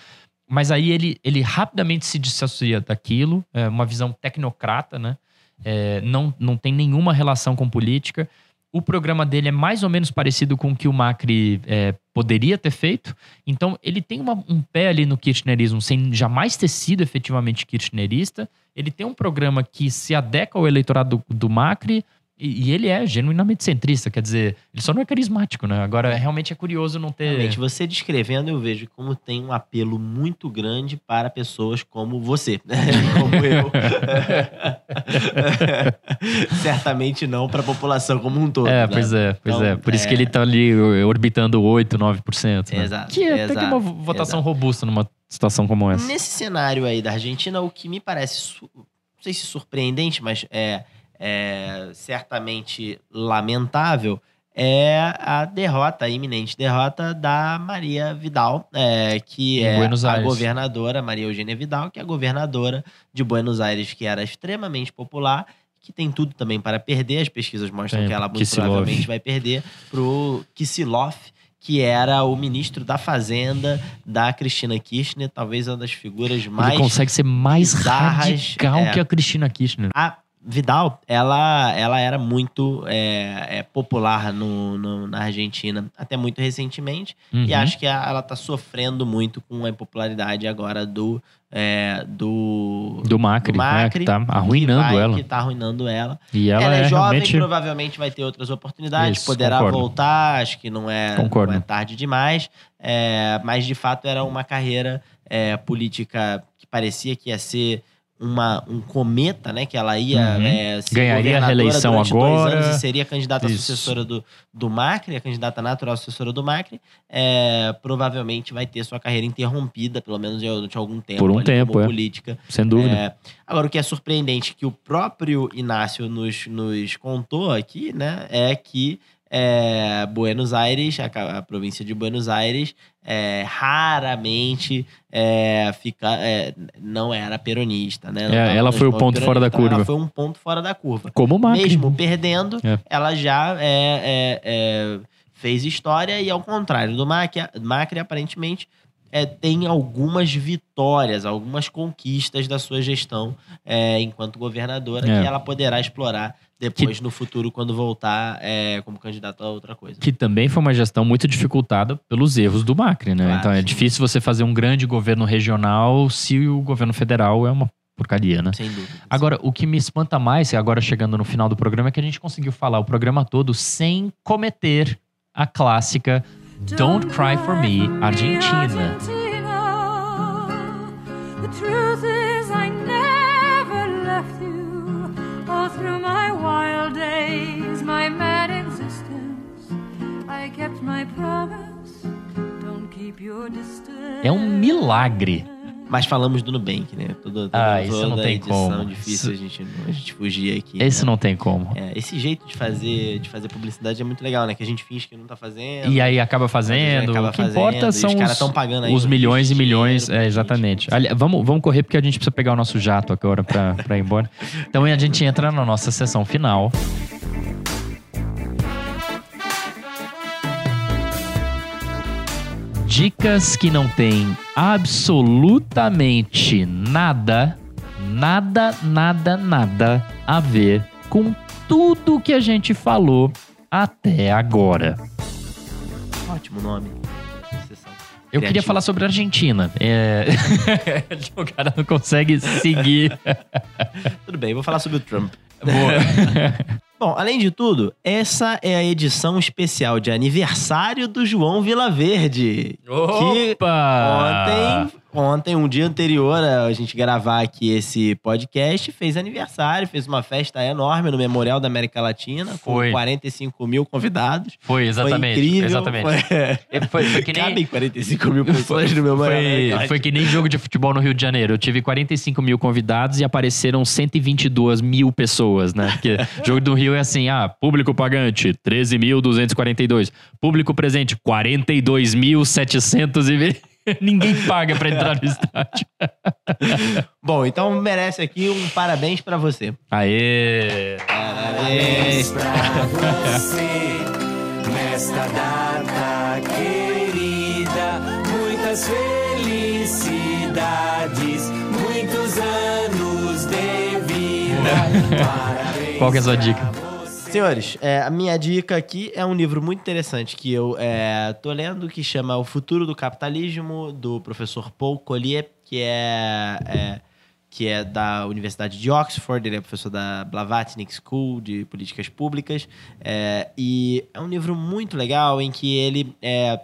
Mas aí ele, ele rapidamente se dissocia daquilo, é, uma visão tecnocrata, né? É, não, não tem nenhuma relação com política O programa dele é mais ou menos parecido com o que o Macri é, poderia ter feito. Então, ele tem uma- um pé ali no kirchnerismo, sem jamais ter sido efetivamente kirchnerista. Ele tem um programa que se adequa ao eleitorado do, do Macri. E, e ele é genuinamente centrista, quer dizer, ele só não é carismático, né? Agora, realmente é curioso não ter. Realmente, você descrevendo, eu vejo como tem um apelo muito grande para pessoas como você, <laughs> como eu. <laughs> Certamente não para a população como um todo. É, né? pois é, pois Então, é. Por isso é. que ele tá ali orbitando 8, 9%. Né? Exato, Que é até que exato, uma votação robusta numa situação como essa. Nesse cenário aí da Argentina, o que me parece, não sei se surpreendente, mas é, é certamente lamentável, é a derrota, a iminente derrota da Maria Vidal, é, que Em é Buenos a Aires. governadora, Maria Eugênia Vidal, que é a governadora de Buenos Aires, que era extremamente popular, que tem tudo também para perder. As pesquisas mostram Tem, que ela muito Kicillof. provavelmente vai perder pro Kisilov, que era o ministro da Fazenda da Cristina Kirchner, talvez uma das figuras mais. ele consegue ser mais radical é. que a Cristina Kirchner. A Vidal, ela, ela era muito é, é, popular no, no- na Argentina até muito recentemente. E Uhum. acho que ela tá sofrendo muito com a impopularidade agora do. é, do, Do Macri, do Macri, né, que tá arruinando que vai- ela. Que tá arruinando ela. E ela, Ela, é, é, jovem, realmente. provavelmente vai ter outras oportunidades, Isso, poderá concordo. voltar, acho que não é, Concordo. não é tarde demais. É, mas de fato era uma carreira é, política que parecia que ia ser uma, um cometa, né? Que ela ia Uhum. é, ser Ganharia a reeleição agora. anos e seria candidata Isso. sucessora do, do Macri, a candidata natural sucessora do Macri. É, provavelmente vai ter sua carreira interrompida, pelo menos durante algum tempo. Por um ali, tempo, é. política. Sem dúvida. É, agora, o que é surpreendente que o próprio Inácio nos, nos contou aqui, né, é que é, Buenos Aires, a, a província de Buenos Aires, é, raramente é, fica, é, não era peronista, né? Não É, ela foi o ponto fora da curva. Ela foi um ponto fora da curva. Como o Macri. Mesmo perdendo, É. ela já fez história e, ao contrário do Macri, Macri aparentemente é, tem algumas vitórias, algumas conquistas da sua gestão é, enquanto governadora É. que ela poderá explorar depois no futuro quando voltar é, como candidata a outra coisa. Que também foi uma gestão muito dificultada pelos erros do Macri, né? Claro, então é sim. difícil você fazer um grande governo regional se o governo federal é uma porcaria, né? Sem dúvida. Agora, o que me espanta mais, agora chegando no final do programa, é que a gente conseguiu falar o programa todo sem cometer a clássica Don't Cry For Me Argentina. É um milagre. Mas falamos do Nubank, né? Todo, todo, Ah, isso não tem como. difícil Isso- a gente, a gente fugir aqui. Esse né? não tem como. É, esse jeito de fazer, de fazer publicidade é muito legal, né? Que a gente finge que não tá fazendo. E aí acaba fazendo. acaba o que fazendo, importa são os os, pagando aí os milhões e milhões. É, exatamente. Ali- vamos, vamos correr porque a gente precisa pegar o nosso jato agora pra, pra ir embora. Então a gente entra na nossa sessão final. Dicas que não tem absolutamente nada, nada, nada, nada a ver com tudo que a gente falou até agora. Ótimo nome. Eu queria Criativo. falar sobre a Argentina. É... <laughs> o cara não consegue seguir. Tudo bem, vou falar sobre o Trump. Boa. <laughs> Bom, além de tudo, essa é a edição especial de aniversário do João Vilaverde. Que Opa! Ontem, ontem, um dia anterior a gente gravar aqui esse podcast, fez aniversário, fez uma festa enorme no Memorial da América Latina, Foi. com 45 mil convidados. Foi, exatamente. Foi incrível. Exatamente. Foi, É, Foi, foi que nem. Cabem 45 mil pessoas no Memorial Foi, foi que nem jogo de futebol no Rio de Janeiro. Eu tive 45 mil convidados e apareceram 122 mil pessoas, né? Porque <laughs> jogo do Rio é assim: ah, público pagante, 13.242. Público presente, 42.720. <laughs> Ninguém paga pra entrar no estádio. <laughs> Bom, então merece aqui um parabéns pra você. Aê! Parabéns. você <laughs> nesta data querida. Muitas felicidades, muitos anos de vida. Parabéns Qual que é a sua dica? Senhores, é, a minha dica aqui é um livro muito interessante que eu é, tô lendo que chama O Futuro do Capitalismo, do professor Paul Collier, que é, é, que é da Universidade de Oxford, ele é professor da Blavatsky School de Políticas Públicas, é, e é um livro muito legal em que ele é,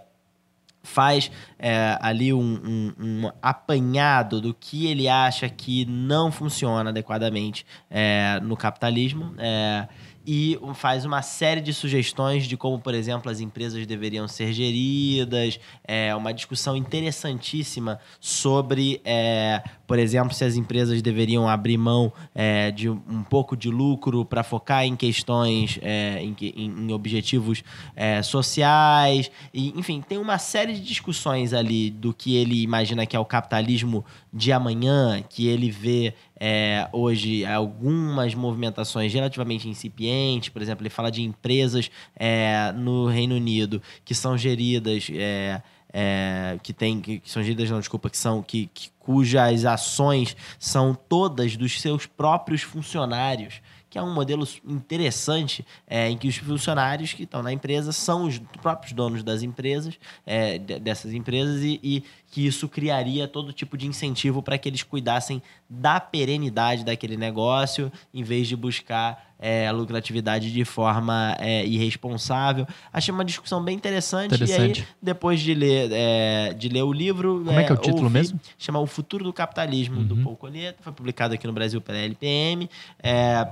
faz é, ali um, um- um apanhado do que ele acha que não funciona adequadamente é, no capitalismo é, e faz uma série de sugestões de como, por exemplo, as empresas deveriam ser geridas, é, uma discussão interessantíssima sobre, é, por exemplo, se as empresas deveriam abrir mão é, de um pouco de lucro para focar em questões, é, em, em objetivos é, sociais, e, enfim, tem uma série de discussões ali do que ele imagina que é o capitalismo de amanhã, que ele vê é, hoje algumas movimentações relativamente incipientes, por exemplo, ele fala de empresas é, no Reino Unido que são geridas. é, é, que tem que, que são geridas não desculpa que são que, que cujas ações são todas dos seus próprios funcionários que é um modelo interessante é, em que os funcionários que estão na empresa são os próprios donos das empresas, é, de- dessas empresas, e, e que isso criaria todo tipo de incentivo para que eles cuidassem da perenidade daquele negócio, em vez de buscar é, a lucratividade de forma é, irresponsável. Achei uma discussão bem interessante. Interessante. E aí, depois de ler, é, de ler o livro. Como é que é o título ouvi- mesmo? Chama O Futuro do Capitalismo, do Paul Collier. Foi publicado aqui no Brasil pela LPM. É,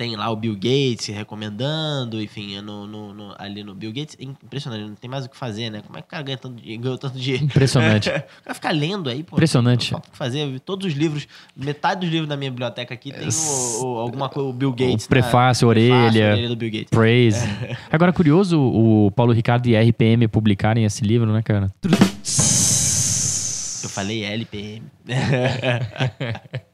tem lá o Bill Gates recomendando, enfim, é no, no- no- ali no Bill Gates. Impressionante, não tem mais o que fazer, né? Como é que o cara ganha tanto, ganhou tanto dinheiro? Impressionante. <laughs> O cara fica lendo aí, pô. Impressionante. Não falta o que fazer. Todos os livros, metade dos livros da minha biblioteca aqui tem o, o- alguma coisa, o Bill Gates. O prefácio, orelha. orelha do Bill Gates. Praise. <laughs> Agora, curioso o Paulo Ricardo e a RPM publicarem esse livro, né, cara? Eu falei LPM. <laughs>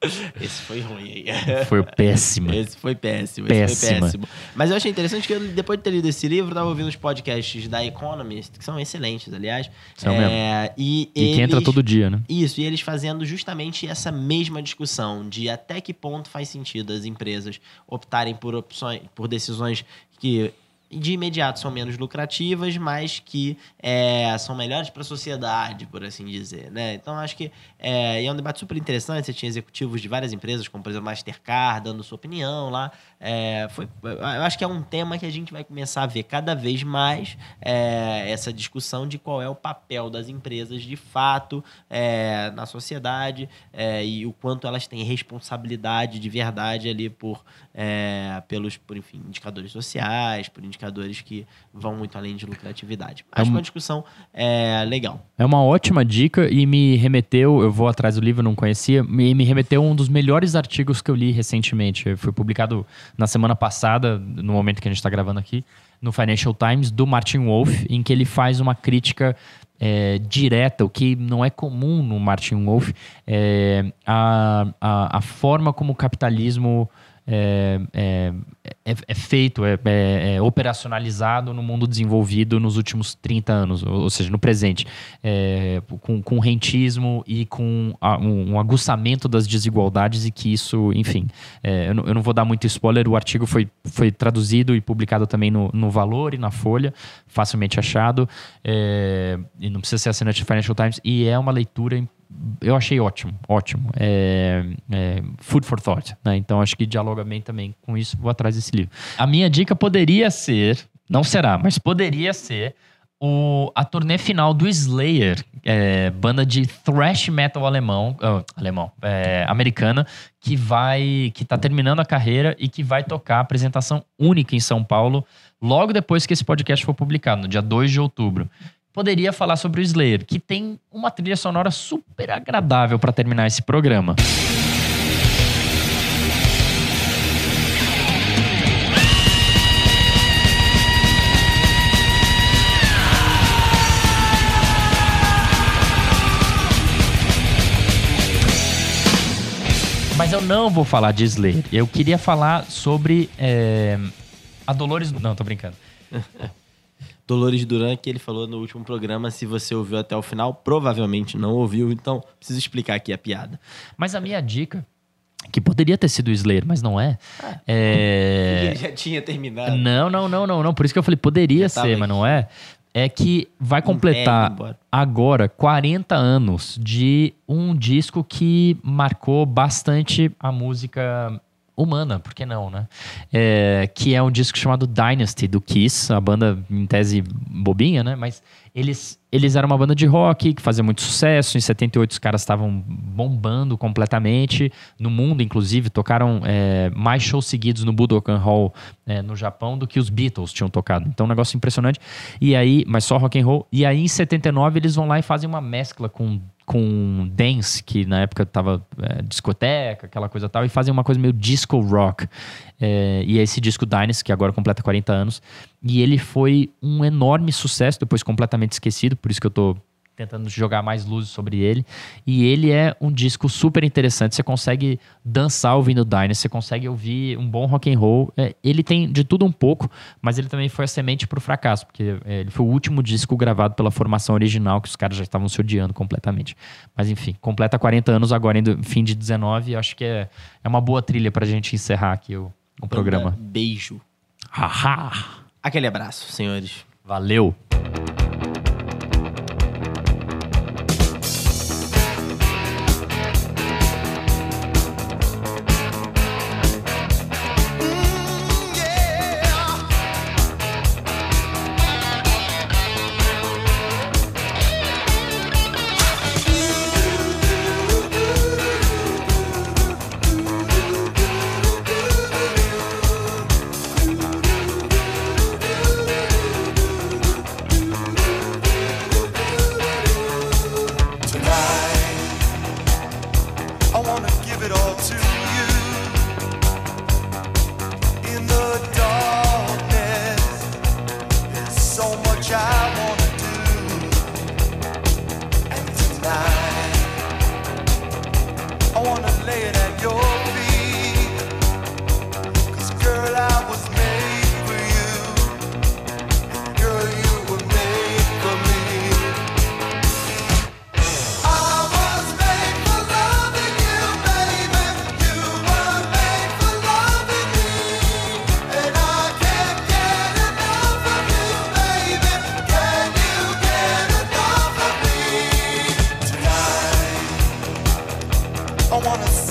<laughs> Esse foi ruim aí. Foi péssimo. Esse foi péssimo, esse foi Péssima. péssimo. Mas eu achei interessante que eu, depois de ter lido esse livro, eu tava ouvindo os podcasts da Economist, que são excelentes, aliás. São É, E, E que entra eles- todo dia, né? Isso, e eles fazendo justamente essa mesma discussão de até que ponto faz sentido as empresas optarem por opções, por decisões que de imediato são menos lucrativas, mas que é, são melhores para a sociedade, por assim dizer, né? Então acho que é, é um debate super interessante. Você tinha executivos de várias empresas, como por exemplo Mastercard, dando sua opinião lá. É, foi, eu acho que é um tema que a gente vai começar a ver cada vez mais é, essa discussão de qual é o papel das empresas de fato é, na sociedade é, e o quanto elas têm responsabilidade de verdade ali por é, pelos por enfim indicadores sociais, por indicadores que vão muito além de lucratividade. Acho um- uma discussão é, legal. É uma ótima dica e me remeteu, eu vou atrás do livro, não conhecia, me, me remeteu a um dos melhores artigos que eu li recentemente. Foi publicado na semana passada, no momento que a gente está gravando aqui, no Financial Times, do Martin Wolf, em que ele faz uma crítica é, direta, o que não é comum no Martin Wolf, é, a, a, a forma como o capitalismo é, é, é- é feito, é, é- é operacionalizado no mundo desenvolvido nos últimos 30 anos, ou, seja, no presente, com, com rentismo e com a- um, um aguçamento das desigualdades e que isso, enfim, eu, não, eu não vou dar muito spoiler, o artigo foi, foi traduzido e publicado também no, no Valor e na Folha, facilmente achado, e não precisa ser assinante do Financial Times, e é uma leitura eu achei ótimo, ótimo. É, é, food for thought, né? Então acho que dialoga bem também com isso. Vou atrás desse livro. A minha dica poderia ser, não será, mas poderia ser o, a turnê final do Slayer, é, banda de thrash metal alemão, ah, alemão, é, americana, que vai, que tá terminando a carreira e que vai tocar apresentação única em São Paulo logo depois que esse podcast for publicado, no dia 2 de outubro poderia falar sobre o Slayer, que tem uma trilha sonora super agradável para terminar esse programa. Mas eu não vou falar de Slayer. Eu queria falar sobre é, a Dolores. Não, tô brincando. <laughs> Dolores Duran, que ele falou no último programa, se você ouviu até o final, provavelmente não ouviu, então preciso explicar aqui a piada. Mas a minha dica que poderia ter sido o Slayer, mas não é. É, <laughs> Ele já tinha terminado. Não, não, não, não, não. Por isso que eu falei, poderia ser, mas não é. É que vai completar agora 40 anos de um disco que marcou bastante a música humana, por que não, né? É, que é um disco chamado Dynasty, do Kiss, a banda em tese bobinha, né? Mas eles, eles eram uma banda de rock que fazia muito sucesso. Em 78 os caras estavam bombando completamente. No mundo, inclusive, tocaram é, mais shows seguidos no Budokan Hall é, no Japão do que os Beatles tinham tocado. Então, um negócio impressionante. E aí, mas só rock and roll. E aí, em 79, eles vão lá e fazem uma mescla com com dance, que na época tava é, discoteca, aquela coisa tal, e fazem uma coisa meio disco rock. É, e é esse disco Dynasty, que agora completa 40 anos, e ele foi um enorme sucesso, depois completamente esquecido, por isso que eu tô tentando jogar mais luzes sobre ele. E ele é um disco super interessante. Você consegue dançar ouvindo Dynasty, você consegue ouvir um bom rock and roll. É, ele tem de tudo um pouco, mas ele também foi a semente pro fracasso, porque é, ele foi o último disco gravado pela formação original, que os caras já estavam se odiando completamente. Mas enfim, completa 40 anos agora, em fim de 19, e acho que é, é uma boa trilha pra gente encerrar aqui o, o programa. Beijo. Haha! Aquele abraço, senhores. Valeu! wanna